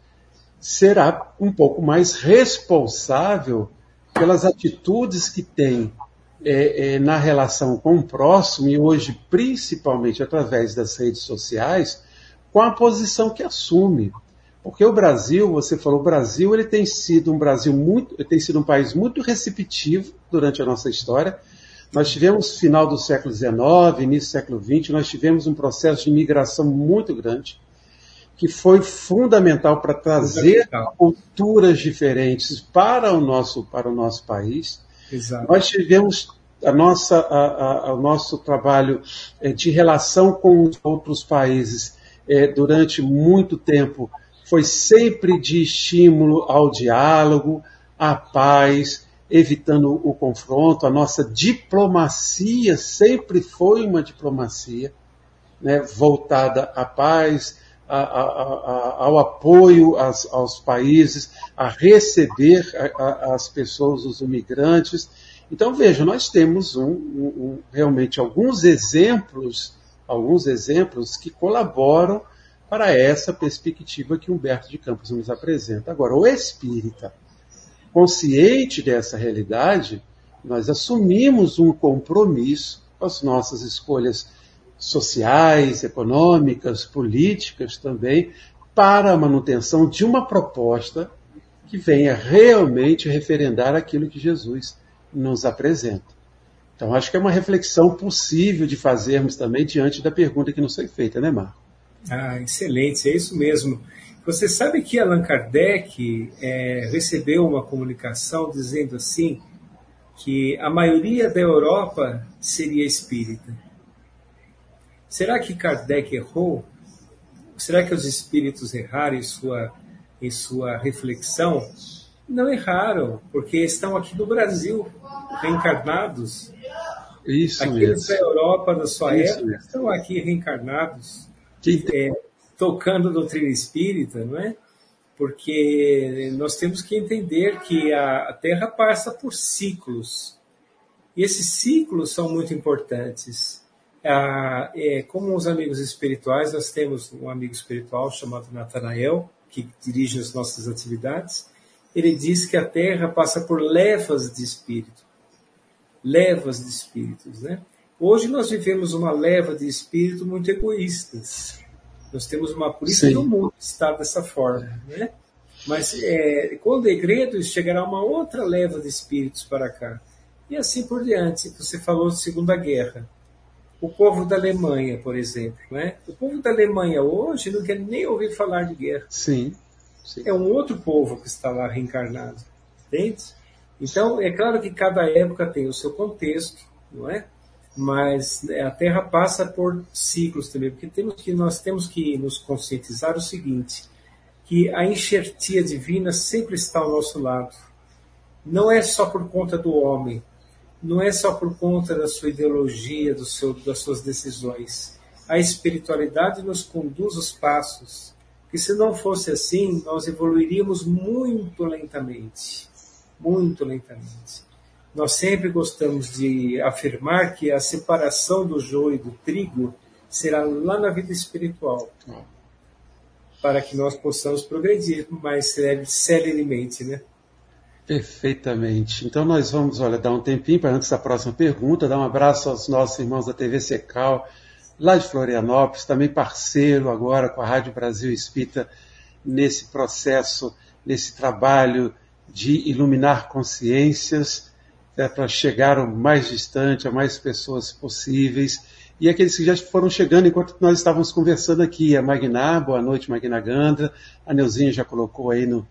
será um pouco mais responsável pelas atitudes que tem é, é, na relação com o próximo e hoje principalmente através das redes sociais, com a posição que assume. Porque o Brasil, você falou, o Brasil ele tem sido um Brasil muito, tem sido um país muito receptivo durante a nossa história. Nós tivemos final do século XIX, início do século XX, nós tivemos um processo de imigração muito grande que foi fundamental para trazer fundamental. culturas diferentes para o nosso para o nosso país. Exato. Nós tivemos a nossa a, a, o nosso trabalho é, de relação com os outros países é, durante muito tempo foi sempre de estímulo ao diálogo, à paz evitando o confronto. A nossa diplomacia sempre foi uma diplomacia né, voltada à paz, a, a, a, ao apoio aos, aos, países, a receber as pessoas, os imigrantes. Então, veja, nós temos um, um, realmente alguns exemplos, alguns exemplos que colaboram para essa perspectiva que Humberto de Campos nos apresenta. Agora, o espírita, consciente dessa realidade, nós assumimos um compromisso com as nossas escolhas sociais, econômicas, políticas também, para a manutenção de uma proposta que venha realmente referendar aquilo que Jesus nos apresenta. Então, acho que é uma reflexão possível de fazermos também diante da pergunta que nos foi feita, né, Marco? Ah, excelente, é isso mesmo. Você sabe que Allan Kardec é, recebeu uma comunicação dizendo assim que a maioria da Europa seria espírita. Será que Kardec errou? Será que os espíritos erraram em sua, em sua reflexão? Não erraram, porque estão aqui no Brasil, reencarnados. Isso Aqueles da Europa da sua Isso época mesmo. estão aqui reencarnados, é, tocando doutrina espírita, não é? Porque nós temos que entender que a Terra passa por ciclos. E esses ciclos são muito importantes. Ah, é, como os amigos espirituais, nós temos um amigo espiritual chamado Natanael, que dirige as nossas atividades. Ele diz que a Terra passa por levas de espírito. Levas de espíritos, né? Hoje nós vivemos uma leva de espírito muito egoístas. Nós temos uma polícia no mundo que está dessa forma, né? Mas é, com o degredo chegará uma outra leva de espíritos para cá. E assim por diante. Você falou de Segunda Guerra o povo da Alemanha, por exemplo. Né? O povo da Alemanha hoje não quer nem ouvir falar de guerra. Sim. sim. É um outro povo que está lá reencarnado. Entende? Então, é claro que cada época tem o seu contexto, não é? Mas né, a Terra passa por ciclos também, porque temos que, nós temos que nos conscientizar o seguinte, que a enxertia divina sempre está ao nosso lado. Não é só por conta do homem, não é só por conta da sua ideologia, do seu, das suas decisões. A espiritualidade nos conduz os passos. Que se não fosse assim, nós evoluiríamos muito lentamente. Muito lentamente. Nós sempre gostamos de afirmar que a separação do joio e do trigo será lá na vida espiritual. Para que nós possamos progredir mais celeremente, né? Perfeitamente. Então nós vamos, olha, dar um tempinho para antes da próxima pergunta, dar um abraço aos nossos irmãos da TV Secal, lá de Florianópolis, também parceiro agora com a Rádio Brasil Espírita nesse processo, nesse trabalho de iluminar consciências é, para chegar o mais distante, a mais pessoas possíveis. E aqueles que já foram chegando enquanto nós estávamos conversando aqui, a Magna, boa noite Magna Gandra, a Neuzinha já colocou aí no,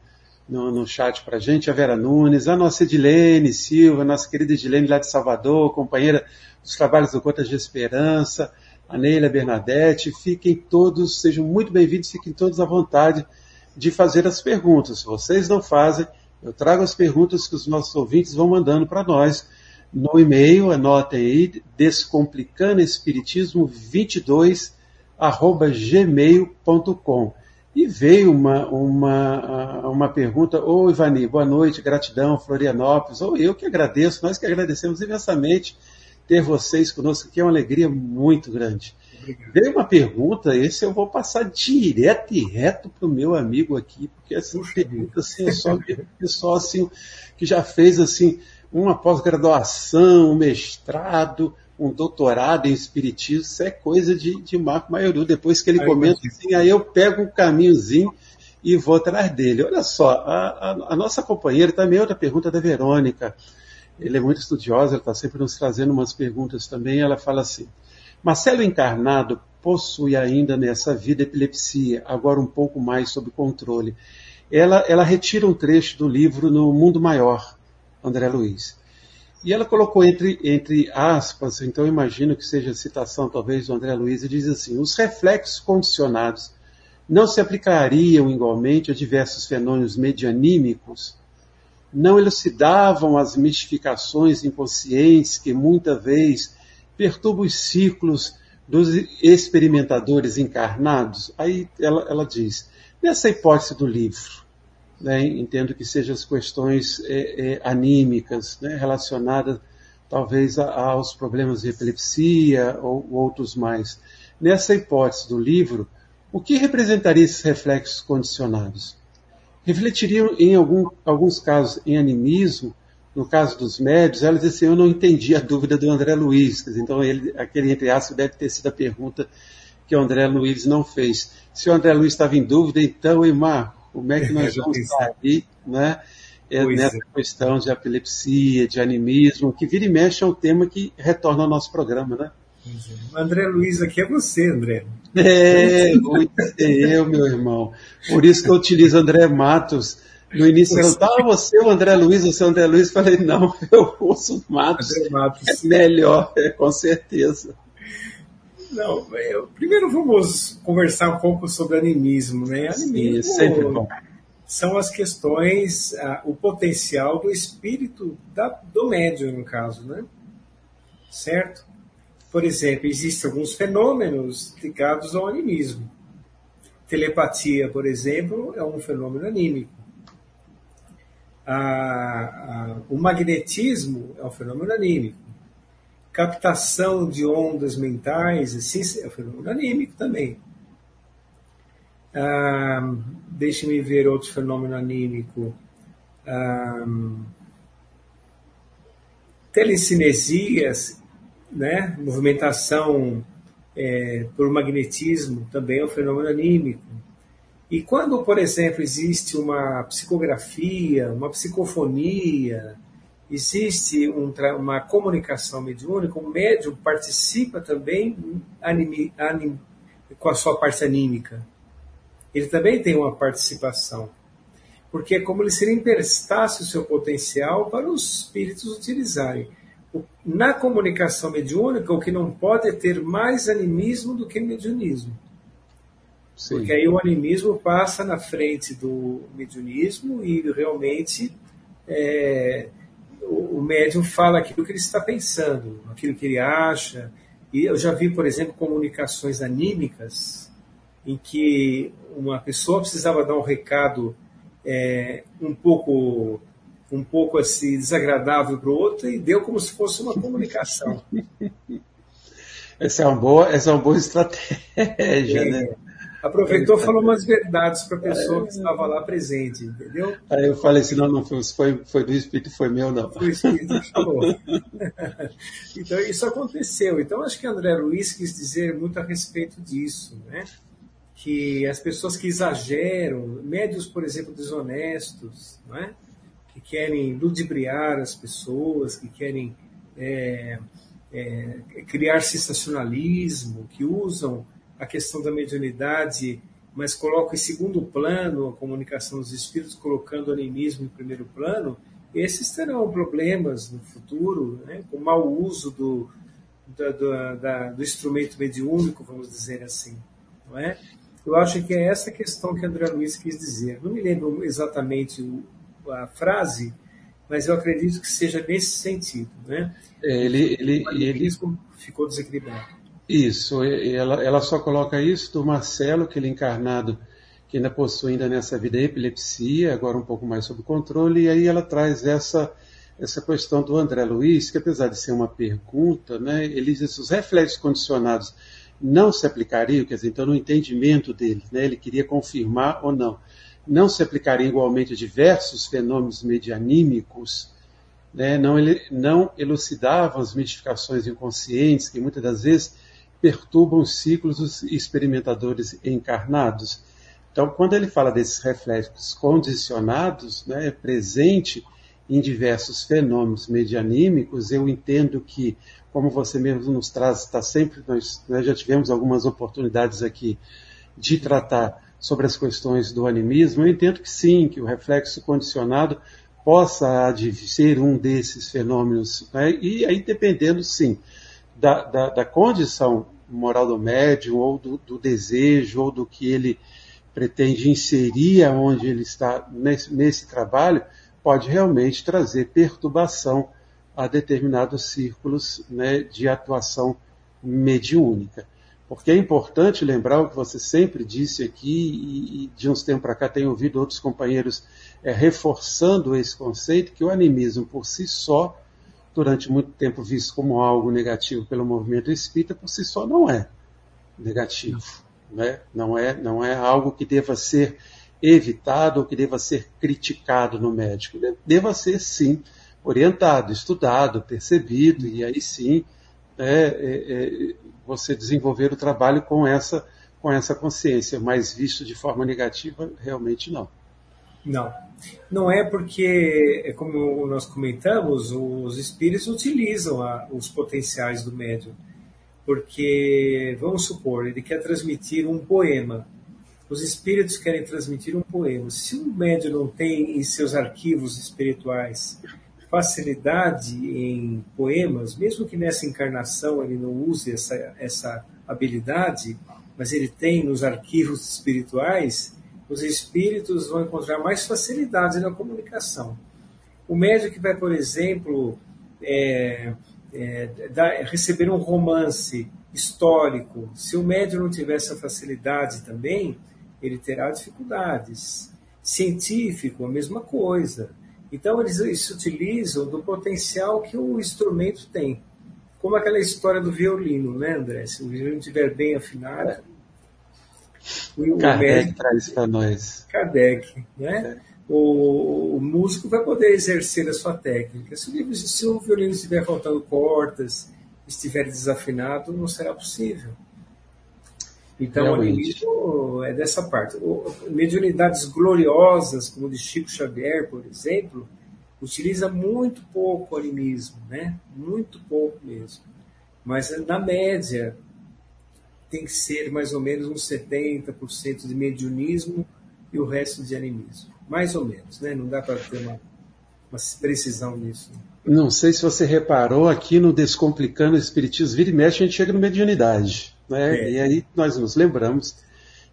no, no chat para a gente, a Vera Nunes, a nossa Edilene Silva, nossa querida Edilene lá de Salvador, companheira dos trabalhos do Gotas de Esperança, a Neila Bernadette, fiquem todos, sejam muito bem-vindos, fiquem todos à vontade de fazer as perguntas. Se vocês não fazem, eu trago as perguntas que os nossos ouvintes vão mandando para nós no e-mail, anotem aí, descomplicandoespiritismo22 arroba gmail.com. E veio uma, uma, uma pergunta, ô Ivani, boa noite, gratidão, Florianópolis, ou eu que agradeço, nós que agradecemos imensamente ter vocês conosco, que é uma alegria muito grande. Obrigado. Veio uma pergunta, esse eu vou passar direto e reto para o meu amigo aqui, porque essa Puxa pergunta assim, é só pessoal assim, que já fez assim, uma pós-graduação, um mestrado, um doutorado em espiritismo, isso é coisa de, de Marco Maioriu. Depois que ele aí, comenta assim, aí eu pego um caminhozinho e vou atrás dele. Olha só, a, a, a nossa companheira, também outra pergunta da Verônica. Ele é muito estudiosa, ela está sempre nos trazendo umas perguntas também. Ela fala assim: Marcelo Encarnado possui ainda nessa vida epilepsia, agora um pouco mais sob controle. Ela, ela retira um trecho do livro No Mundo Maior, André Luiz. E ela colocou entre, entre aspas, então imagino que seja a citação talvez do André Luiz, e diz assim: os reflexos condicionados não se aplicariam igualmente a diversos fenômenos medianímicos? Não elucidavam as mistificações inconscientes que muitas vezes perturbam os ciclos dos experimentadores encarnados? Aí ela, ela diz, nessa hipótese do livro, né, entendo que sejam as questões é, é, anímicas né, relacionadas talvez aos problemas de epilepsia ou outros mais. Nessa hipótese do livro, o que representaria esses reflexos condicionados? Refletiriam em algum, alguns casos em animismo, no caso dos médios, ela diz assim, eu não entendi a dúvida do André Luiz, então ele, aquele entre aspas deve ter sido a pergunta que o André Luiz não fez. Se o André Luiz estava em dúvida, então, Emar, como é que nós vamos sair né, é, nessa é. questão de epilepsia, de animismo, que vira e mexe é um tema que retorna ao nosso programa, né? É. André Luiz aqui é você, André. É, é eu, meu irmão. Por isso que eu utilizo André Matos. No início eu ah, você o André Luiz, você é o André Luiz. Falei, não, eu uso Matos. André Matos. É melhor, é, com certeza. Não, eu, primeiro vamos conversar um pouco sobre animismo, né? Animismo Sim, sempre bom. São as questões, o potencial do espírito da, do médium, no caso, né? Certo? Por exemplo, existem alguns fenômenos ligados ao animismo. Telepatia, por exemplo, é um fenômeno anímico. A, a, o magnetismo é um fenômeno anímico captação de ondas mentais, assim, é um fenômeno anímico também. Ah, Deixe-me ver outro fenômeno anímico. Ah, telecinesias, né? movimentação é, por magnetismo, também é um fenômeno anímico. E quando, por exemplo, existe uma psicografia, uma psicofonia, existe um, uma comunicação mediúnica, o médium participa também anime, anim, com a sua parte anímica. Ele também tem uma participação. Porque é como ele se emprestasse o seu potencial para os espíritos utilizarem. Na comunicação mediúnica, o que não pode é ter mais animismo do que mediunismo. Sim. Porque aí o animismo passa na frente do mediunismo e realmente é, o, médium fala aquilo que ele está pensando, aquilo que ele acha. E eu já vi, por exemplo, comunicações anímicas em que uma pessoa precisava dar um recado é, um pouco um pouco assim desagradável para o outro e deu como se fosse uma comunicação. Essa é uma boa, essa é uma boa estratégia, é, né? aproveitou e falou umas verdades para a pessoa que estava lá presente, entendeu? Aí eu falei assim, não, não foi, foi do Espírito, foi meu, não. Foi o Espírito que falou. então isso aconteceu. Então acho que André Luiz quis dizer muito a respeito disso, né? Que as pessoas que exageram, médios, por exemplo, desonestos, não é? Que querem ludibriar as pessoas, que querem é, é, criar sensacionalismo, que usam a questão da mediunidade, mas coloca em segundo plano a comunicação dos espíritos, colocando o animismo em primeiro plano, esses terão problemas no futuro, né, com mau uso do, da, da, da, do instrumento mediúnico, vamos dizer assim. Não é? Eu acho que é essa questão que André Luiz quis dizer. Não me lembro exatamente o, a frase, mas eu acredito que seja nesse sentido. Né? É, ele, ele, ele ficou desequilibrado. Isso, ela, ela só coloca isso do Marcelo, que ele encarnado, que ainda possui ainda nessa vida epilepsia, agora um pouco mais sob controle, e aí ela traz essa, essa questão do André Luiz, que apesar de ser uma pergunta, né, ele diz os reflexos condicionados não se aplicariam, quer dizer, então no entendimento dele, né, ele queria confirmar ou não, não se aplicariam igualmente a diversos fenômenos medianímicos, né, não, não elucidavam as mistificações inconscientes, que muitas das vezes perturbam os ciclos dos experimentadores encarnados. Então, quando ele fala desses reflexos condicionados, né, presente em diversos fenômenos medianímicos, eu entendo que, como você mesmo nos traz, está sempre, nós, nós já tivemos algumas oportunidades aqui de tratar sobre as questões do animismo, eu entendo que sim, que o reflexo condicionado possa ser um desses fenômenos, né? e aí dependendo, sim, da, da, da condição moral do médium, ou do, do, desejo, ou do que ele pretende inserir aonde ele está nesse, nesse trabalho, pode realmente trazer perturbação a determinados círculos né, de atuação mediúnica. Porque é importante lembrar o que você sempre disse aqui, e, de uns tempos para cá tenho ouvido outros companheiros é, reforçando esse conceito, que o animismo por si só, durante muito tempo visto como algo negativo pelo movimento espírita, por si só não é negativo. Né? Não, é, não é algo que deva ser evitado ou que deva ser criticado no médico. Deva ser, sim, orientado, estudado, percebido, e aí sim é, é, é, você desenvolver o trabalho com essa, com essa consciência, mas visto de forma negativa, realmente não. Não. Não é porque, é como nós comentamos, os espíritos utilizam a, os potenciais do médium. Porque, vamos supor, ele quer transmitir um poema. Os espíritos querem transmitir um poema. Se um médium não tem em seus arquivos espirituais facilidade em poemas, mesmo que nessa encarnação ele não use essa, essa habilidade, mas ele tem nos arquivos espirituais, os espíritos vão encontrar mais facilidade na comunicação. O médico que vai, por exemplo, é, é, receber um romance histórico, se o médium não tiver essa facilidade também, ele terá dificuldades. Científico, a mesma coisa. Então, eles, se utilizam do potencial que o instrumento tem. Como aquela história do violino, né, André? Se o violino estiver bem afinado. O, Kardec o traz para nós. Kardec, né? É. O, o, músico vai poder exercer a sua técnica. Se o, se o violino estiver faltando cordas, estiver desafinado, não será possível. Então, Realmente. o animismo é dessa parte. Mediunidades gloriosas, como de Chico Xavier, por exemplo, utiliza muito pouco o animismo, né? Muito pouco mesmo. Mas, na média, tem que ser mais ou menos uns 70% de mediunismo e o resto de animismo. Mais ou menos, né? Não dá para ter uma, uma precisão nisso. Não sei se você reparou aqui no Descomplicando o Espiritismo, vira e mexe, a gente chega no mediunidade. Né? É. E aí nós nos lembramos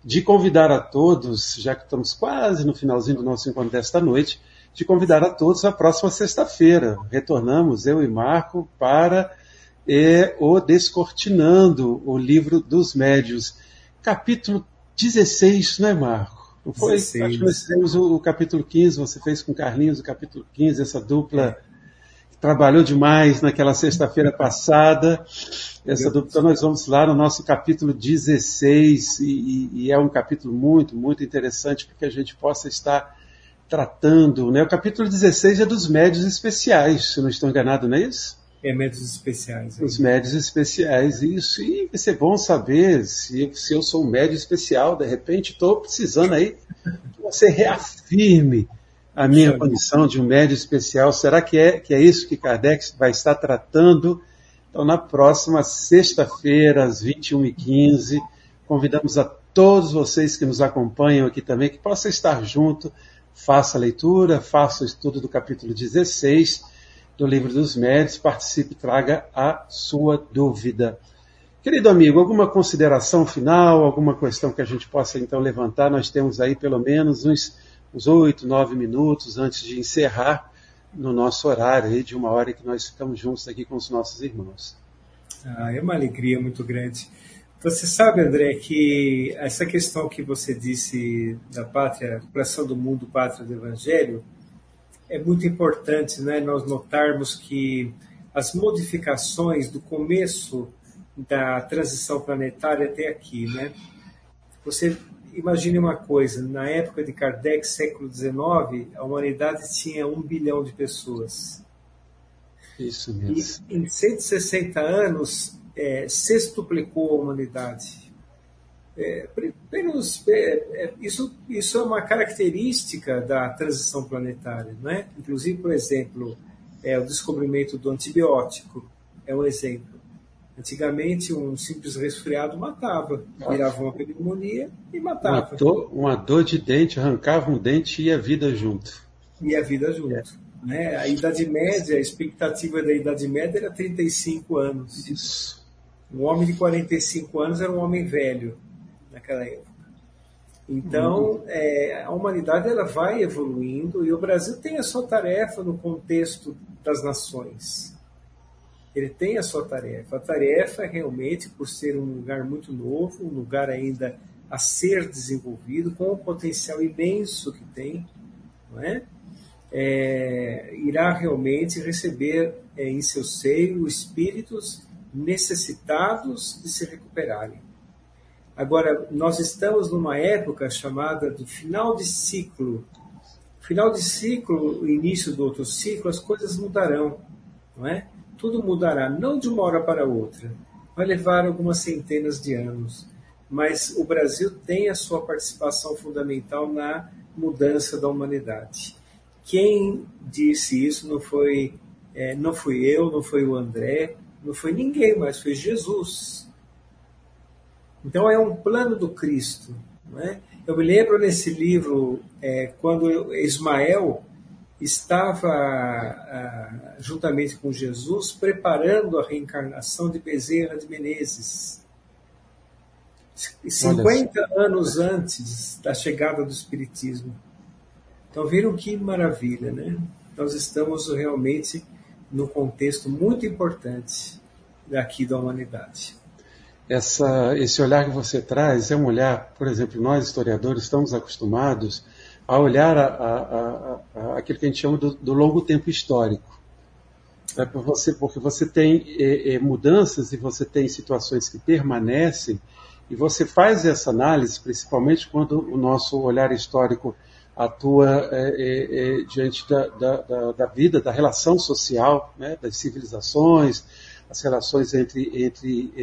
de convidar a todos, já que estamos quase no finalzinho do nosso encontro desta noite, de convidar a todos a próxima sexta-feira. Retornamos, eu e Marco, para é, o Descortinando, o livro dos médios. Capítulo 16, não é, Marco? Não foi? 16. Acho que nós fizemos o, o, capítulo 15, você fez com Carlinhos o capítulo 15, essa dupla que trabalhou demais naquela sexta-feira passada. Essa dupla, então nós vamos lá no nosso capítulo 16, e, e, é um capítulo muito, muito interessante, porque a gente possa estar tratando. Né? O capítulo 16 é dos médios especiais, se não estou enganado, não é isso? É, médios especiais. É. Os médios especiais, isso. E vai ser bom saber se, se eu sou um médio especial, de repente estou precisando aí que você reafirme a minha condição de um médio especial. Será que é, que é isso que Kardec vai estar tratando? Então, na próxima sexta-feira, às 21h15, convidamos a todos vocês que nos acompanham aqui também, que possam estar junto, faça a leitura, faça o estudo do capítulo 16 do Livro dos Médios, participe e traga a sua dúvida. Querido amigo, alguma consideração final, alguma questão que a gente possa então levantar? Nós temos aí pelo menos uns oito, nove minutos antes de encerrar no nosso horário de uma hora que nós ficamos juntos aqui com os nossos irmãos. Ah, é uma alegria muito grande. Você sabe, André, que essa questão que você disse da pátria, coração do mundo, pátria do Evangelho, é muito importante, né? Nós notarmos que as modificações do começo da transição planetária até aqui, né? Você imagine uma coisa, na época de Kardec, século XIX, a humanidade tinha um bilhão de pessoas. Isso mesmo. E em 160 anos, é, sextuplicou a humanidade. É, pelos, é, é, isso, isso é uma característica da transição planetária. Né? Inclusive, por exemplo, é, o descobrimento do antibiótico é um exemplo. Antigamente, um simples resfriado matava, virava uma pneumonia e matava. Uma dor, uma dor de dente, arrancava um dente e a vida junto. E a vida junto. É. Né? A Idade Média, a expectativa da Idade Média era 35 anos. Isso. Um homem de 45 anos era um homem velho naquela época. Então, uhum. é, a humanidade ela vai evoluindo e o Brasil tem a sua tarefa no contexto das nações. Ele tem a sua tarefa. A tarefa, realmente, por ser um lugar muito novo, um lugar ainda a ser desenvolvido, com o potencial imenso que tem, não é? É, irá realmente receber é, em seu seio espíritos necessitados de se recuperarem. Agora, nós estamos numa época chamada de final de ciclo. Final de ciclo, início do outro ciclo, as coisas mudarão, não é? Tudo mudará, não de uma hora para outra. Vai levar algumas centenas de anos. Mas o Brasil tem a sua participação fundamental na mudança da humanidade. Quem disse isso não foi, é, não fui eu, não foi o André, não foi ninguém, mas foi Jesus. Então é um plano do Cristo. É? Eu me lembro nesse livro, é, quando Ismael estava ah, juntamente com Jesus preparando a reencarnação de Bezerra de Menezes. 50 anos antes da chegada do Espiritismo. Então viram que maravilha, né? Nós estamos realmente num contexto muito importante daqui da humanidade essa, esse olhar que você traz é um olhar, por exemplo, nós historiadores estamos acostumados a olhar a, a, a, aquilo que a gente chama do, do longo tempo histórico. É você, porque você tem é, é, mudanças e você tem situações que permanecem, e você faz essa análise, principalmente quando o nosso olhar histórico atua é, é, é diante da, da, da, vida, da relação social, né, das civilizações, as relações entre, entre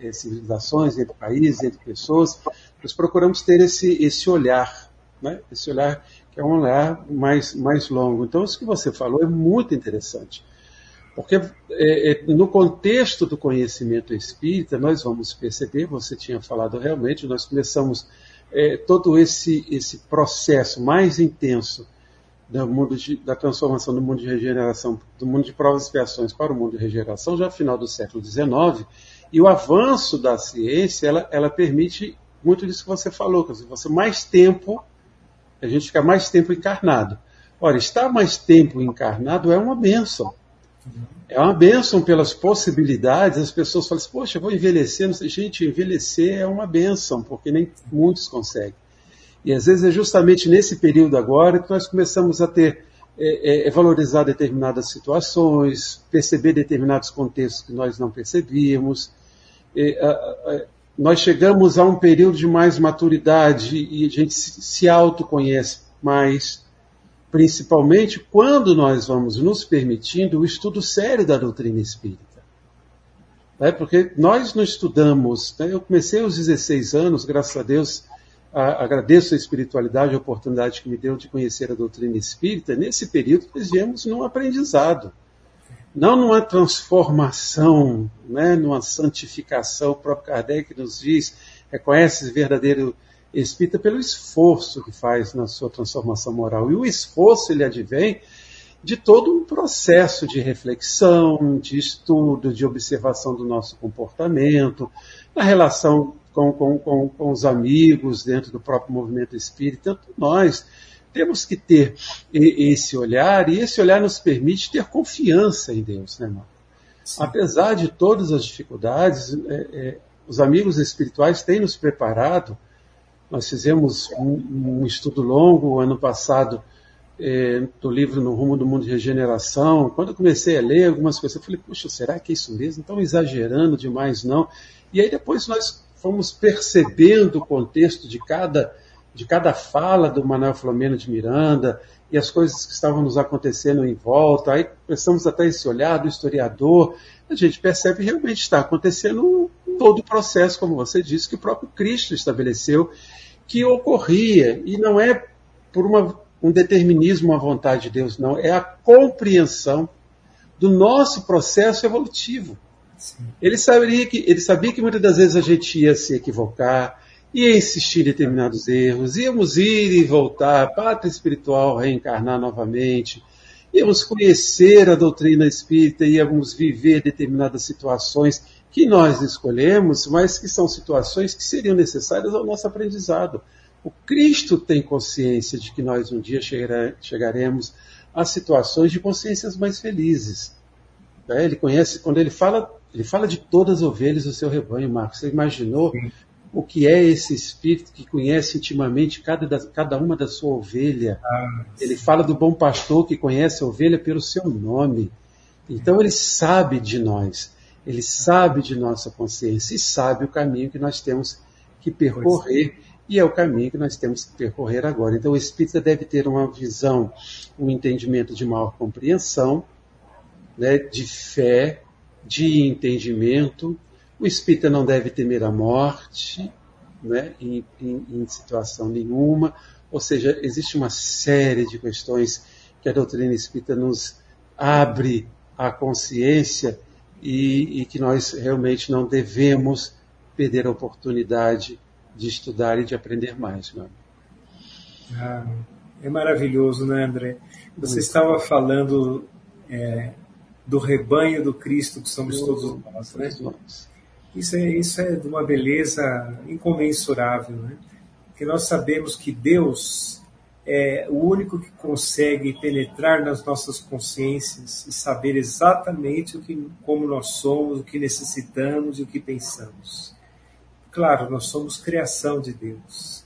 é, civilizações, entre países, entre pessoas, nós procuramos ter esse, esse olhar, né? esse olhar que é um olhar mais, mais longo. Então, isso que você falou é muito interessante. Porque é, no contexto do conhecimento espírita, nós vamos perceber, você tinha falado realmente, nós começamos todo esse, esse processo mais intenso do mundo de, da transformação do mundo de regeneração, do mundo de provas e expiações para o mundo de regeneração, já no final do século XIX, e o avanço da ciência, ela, ela permite muito disso que você falou, dizer, você mais tempo, a gente fica mais tempo encarnado. Ora, estar mais tempo encarnado é uma benção. É uma benção pelas possibilidades. As pessoas falam assim, poxa, eu vou envelhecer. Gente, envelhecer é uma benção, porque nem muitos conseguem. E às vezes é justamente nesse período agora que nós começamos a ter é, é, é, valorizar determinadas situações, perceber determinados contextos que nós não percebíamos. É, nós chegamos a um período de mais maturidade e a gente se, autoconhece mais, principalmente quando nós vamos nos permitindo o estudo sério da doutrina espírita. É, porque nós não estudamos, né? eu comecei aos 16 anos, graças a Deus, agradeço a espiritualidade, a oportunidade que me deu de conhecer a doutrina espírita. Nesse período, nós viemos num aprendizado, não numa transformação, né, numa santificação. O próprio Kardec nos diz, reconhece o verdadeiro espírita pelo esforço que faz na sua transformação moral. E o esforço, ele advém de todo um processo de reflexão, de estudo, de observação do nosso comportamento, na relação com, com, com, com os amigos dentro do próprio movimento espírita, tanto nós temos que ter esse olhar, e esse olhar nos permite ter confiança em Deus, né, irmão? Apesar de todas as dificuldades, é, é, os amigos espirituais têm nos preparado. Nós fizemos um, um estudo longo ano passado é, do livro No Rumo do Mundo de Regeneração. Quando eu comecei a ler algumas coisas, eu falei, puxa, será que é isso mesmo? Estão exagerando demais, não? E aí depois nós fomos percebendo o contexto de cada, de cada fala do Manuel Flamengo de Miranda e as coisas que estavam nos acontecendo em volta. Aí pensamos até esse olhar do historiador. A gente percebe realmente está acontecendo todo o processo, como você disse, que o próprio Cristo estabeleceu que ocorria. E não é por uma, um determinismo à vontade de Deus, não. É a compreensão do nosso processo evolutivo. Ele sabia, que, ele sabia que muitas das vezes a gente ia se equivocar, ia insistir em determinados erros, íamos ir e voltar, pátria espiritual reencarnar novamente, íamos conhecer a doutrina espírita, íamos viver determinadas situações que nós escolhemos, mas que são situações que seriam necessárias ao nosso aprendizado. O Cristo tem consciência de que nós um dia chegaremos a situações de consciências mais felizes. Né? Ele conhece, quando ele fala, ele fala de todas as ovelhas do seu rebanho, Marcos. Você imaginou. O que é esse Espírito que conhece intimamente cada, da, cada uma da sua ovelha? Ah, ele fala do bom pastor que conhece a ovelha pelo seu nome. Então ele sabe de nós, ele sabe de nossa consciência e sabe o caminho que nós temos que percorrer e é o caminho que nós temos que percorrer agora. Então o espírita deve ter uma visão, um entendimento de maior compreensão, né, de fé, de entendimento. O espírita não deve temer a morte, né, em, em, em situação nenhuma. Ou seja, existe uma série de questões que a doutrina espírita nos abre a consciência e, e que nós realmente não devemos perder a oportunidade de estudar e de aprender mais. Né? Ah, é maravilhoso, né, André? Você Muito. estava falando é, do rebanho do Cristo que somos todos nós, né? Isso é, isso é de uma beleza incomensurável, né? Porque nós sabemos que Deus é o único que consegue penetrar nas nossas consciências e saber exatamente o que, como nós somos, o que necessitamos e o que pensamos. Claro, nós somos criação de Deus.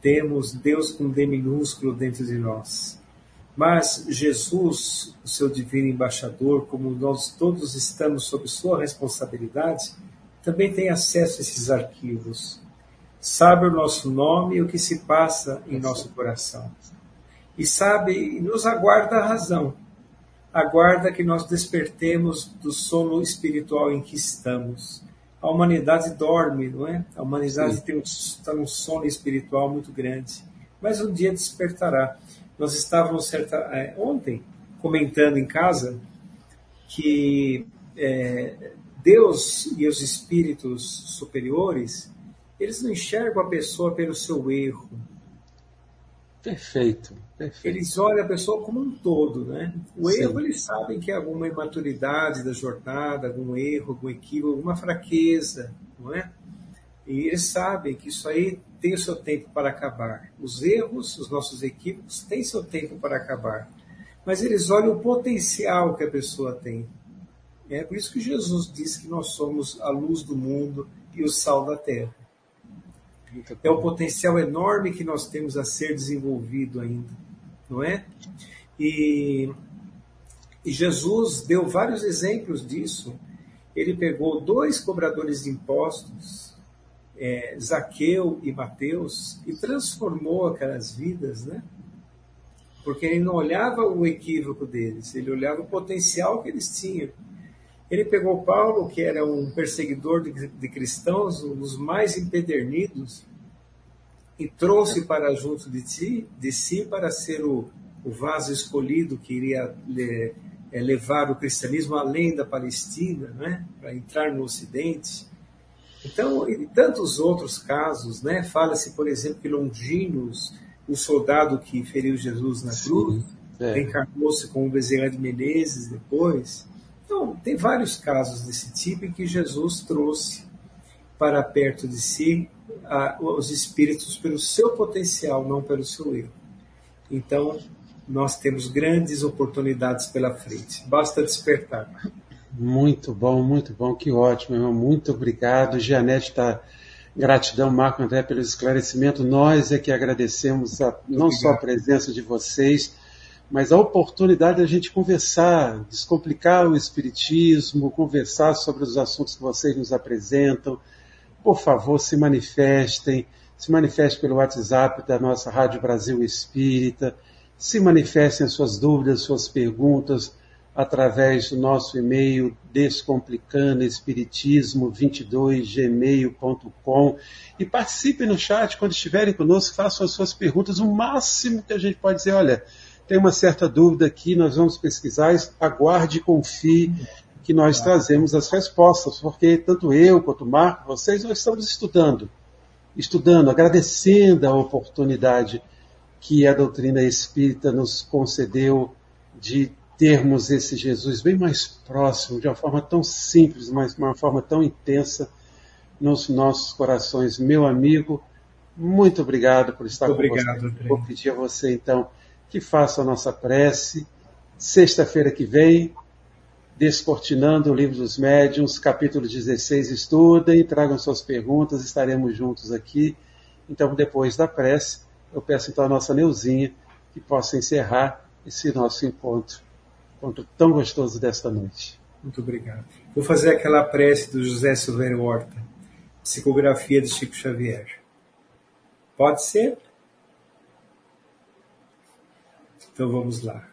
Temos Deus com D minúsculo dentro de nós. Mas Jesus, o seu divino embaixador, como nós todos estamos sob sua responsabilidade, também tem acesso a esses arquivos sabe o nosso nome e o que se passa em nosso coração. E sabe, e nos aguarda a razão. Aguarda que nós despertemos do sono espiritual em que estamos. A humanidade dorme, não é? A humanidade tem um, está num sono espiritual muito grande. Mas um dia despertará. Nós estávamos certa, é, ontem comentando em casa que é, Deus e os espíritos superiores eles não enxergam a pessoa pelo seu erro. Perfeito, perfeito. Eles olham a pessoa como um todo, né? O Sim. erro, eles sabem que é alguma imaturidade da jornada, algum erro, algum equívoco, alguma fraqueza, não é? E eles sabem que isso aí tem o seu tempo para acabar. Os erros, os nossos equívocos, têm seu tempo para acabar. Mas eles olham o potencial que a pessoa tem. É por isso que Jesus diz que nós somos a luz do mundo e o sal da terra. É o potencial enorme que nós temos a ser desenvolvido ainda, não é? E, e Jesus deu vários exemplos disso. Ele pegou dois cobradores de impostos, é, Zaqueu e Mateus, e transformou aquelas vidas, né? Porque ele não olhava o equívoco deles, ele olhava o potencial que eles tinham. Ele pegou Paulo, que era um perseguidor de, de cristãos, um dos mais empedernidos, e trouxe para junto de si, de si para ser o, o vaso escolhido que iria le, é, levar o cristianismo além da Palestina, né? para entrar no Ocidente. Então, e tantos outros casos, né? fala-se, por exemplo, que Longinos, o soldado que feriu Jesus na cruz, é. encarnou-se com o Bezerra de Menezes depois. Então, tem vários casos desse tipo em que Jesus trouxe para perto de si a, os espíritos pelo seu potencial, não pelo seu erro. Então, nós temos grandes oportunidades pela frente. Basta despertar. Muito bom, muito bom, que ótimo, irmão. Muito obrigado. Gianete está. Gratidão, Marco André, pelo esclarecimento. Nós é que agradecemos a, não só a presença de vocês, mas a oportunidade de a gente conversar, descomplicar o Espiritismo, conversar sobre os assuntos que vocês nos apresentam. Por favor, se manifestem, se manifestem pelo WhatsApp da nossa Rádio Brasil Espírita, se manifestem as suas dúvidas, suas perguntas através do nosso e-mail descomplicandоespiritismo22gmail.com e participem no chat. Quando estiverem conosco, façam as suas perguntas, o máximo que a gente pode dizer, olha, tem uma certa dúvida aqui, nós vamos pesquisar, aguarde e confie que nós trazemos as respostas, porque tanto eu quanto o Marco, vocês, nós estamos estudando, estudando, agradecendo a oportunidade que a doutrina espírita nos concedeu de termos esse Jesus bem mais próximo, de uma forma tão simples, mas de uma forma tão intensa nos nossos corações. Meu amigo, muito obrigado por estar muito com obrigado, você. Vou pedir a você, então, que faça a nossa prece. Sexta-feira que vem, Descortinando o Livro dos Médiuns, capítulo 16. Estudem, tragam suas perguntas, estaremos juntos aqui. Então, depois da prece, eu peço então a nossa Neuzinha que possa encerrar esse nosso encontro, encontro tão gostoso desta noite. Muito obrigado. Vou fazer aquela prece do José Silveira Horta, psicografia de Chico Xavier. Pode ser? Então vamos lá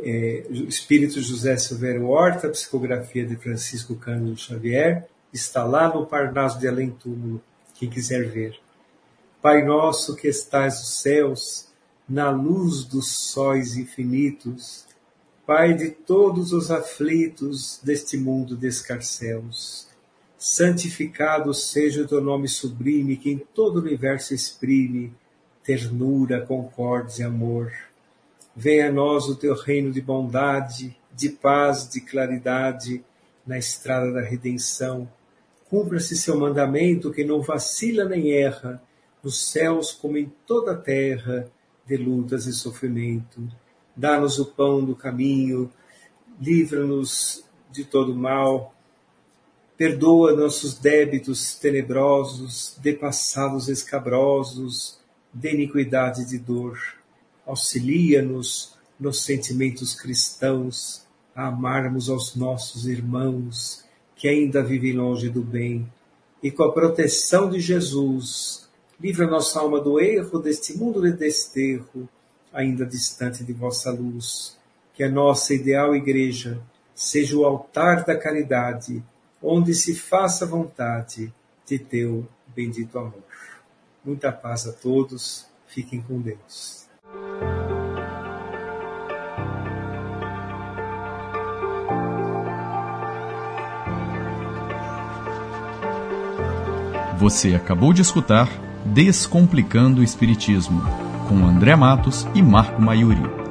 é, Espírito José Silveira Horta, psicografia de Francisco Cândido Xavier, está lá no Parnaso de Além Túmulo, quem quiser ver. Pai nosso que estais nos céus, na luz dos sóis infinitos, Pai de todos os aflitos deste mundo de escarcéus, santificado seja o teu nome sublime, que em todo o universo exprime ternura, concórdia e amor Venha a nós o teu reino de bondade, de paz, de claridade na estrada da redenção. Cumpra-se seu mandamento que não vacila nem erra, nos céus como em toda a terra, de lutas e sofrimento. Dá-nos o pão do caminho, livra-nos de todo mal, perdoa nossos débitos tenebrosos, de passados escabrosos, de iniquidade e de dor auxilia-nos nos sentimentos cristãos a amarmos aos nossos irmãos que ainda vivem longe do bem. E com a proteção de Jesus, livra nossa alma do erro deste mundo de desterro, ainda distante de vossa luz. Que a nossa ideal igreja seja o altar da caridade, onde se faça vontade de teu bendito amor. Muita paz a todos, fiquem com Deus. Você acabou de escutar Descomplicando o Espiritismo, com André Matos e Marco Maiuri.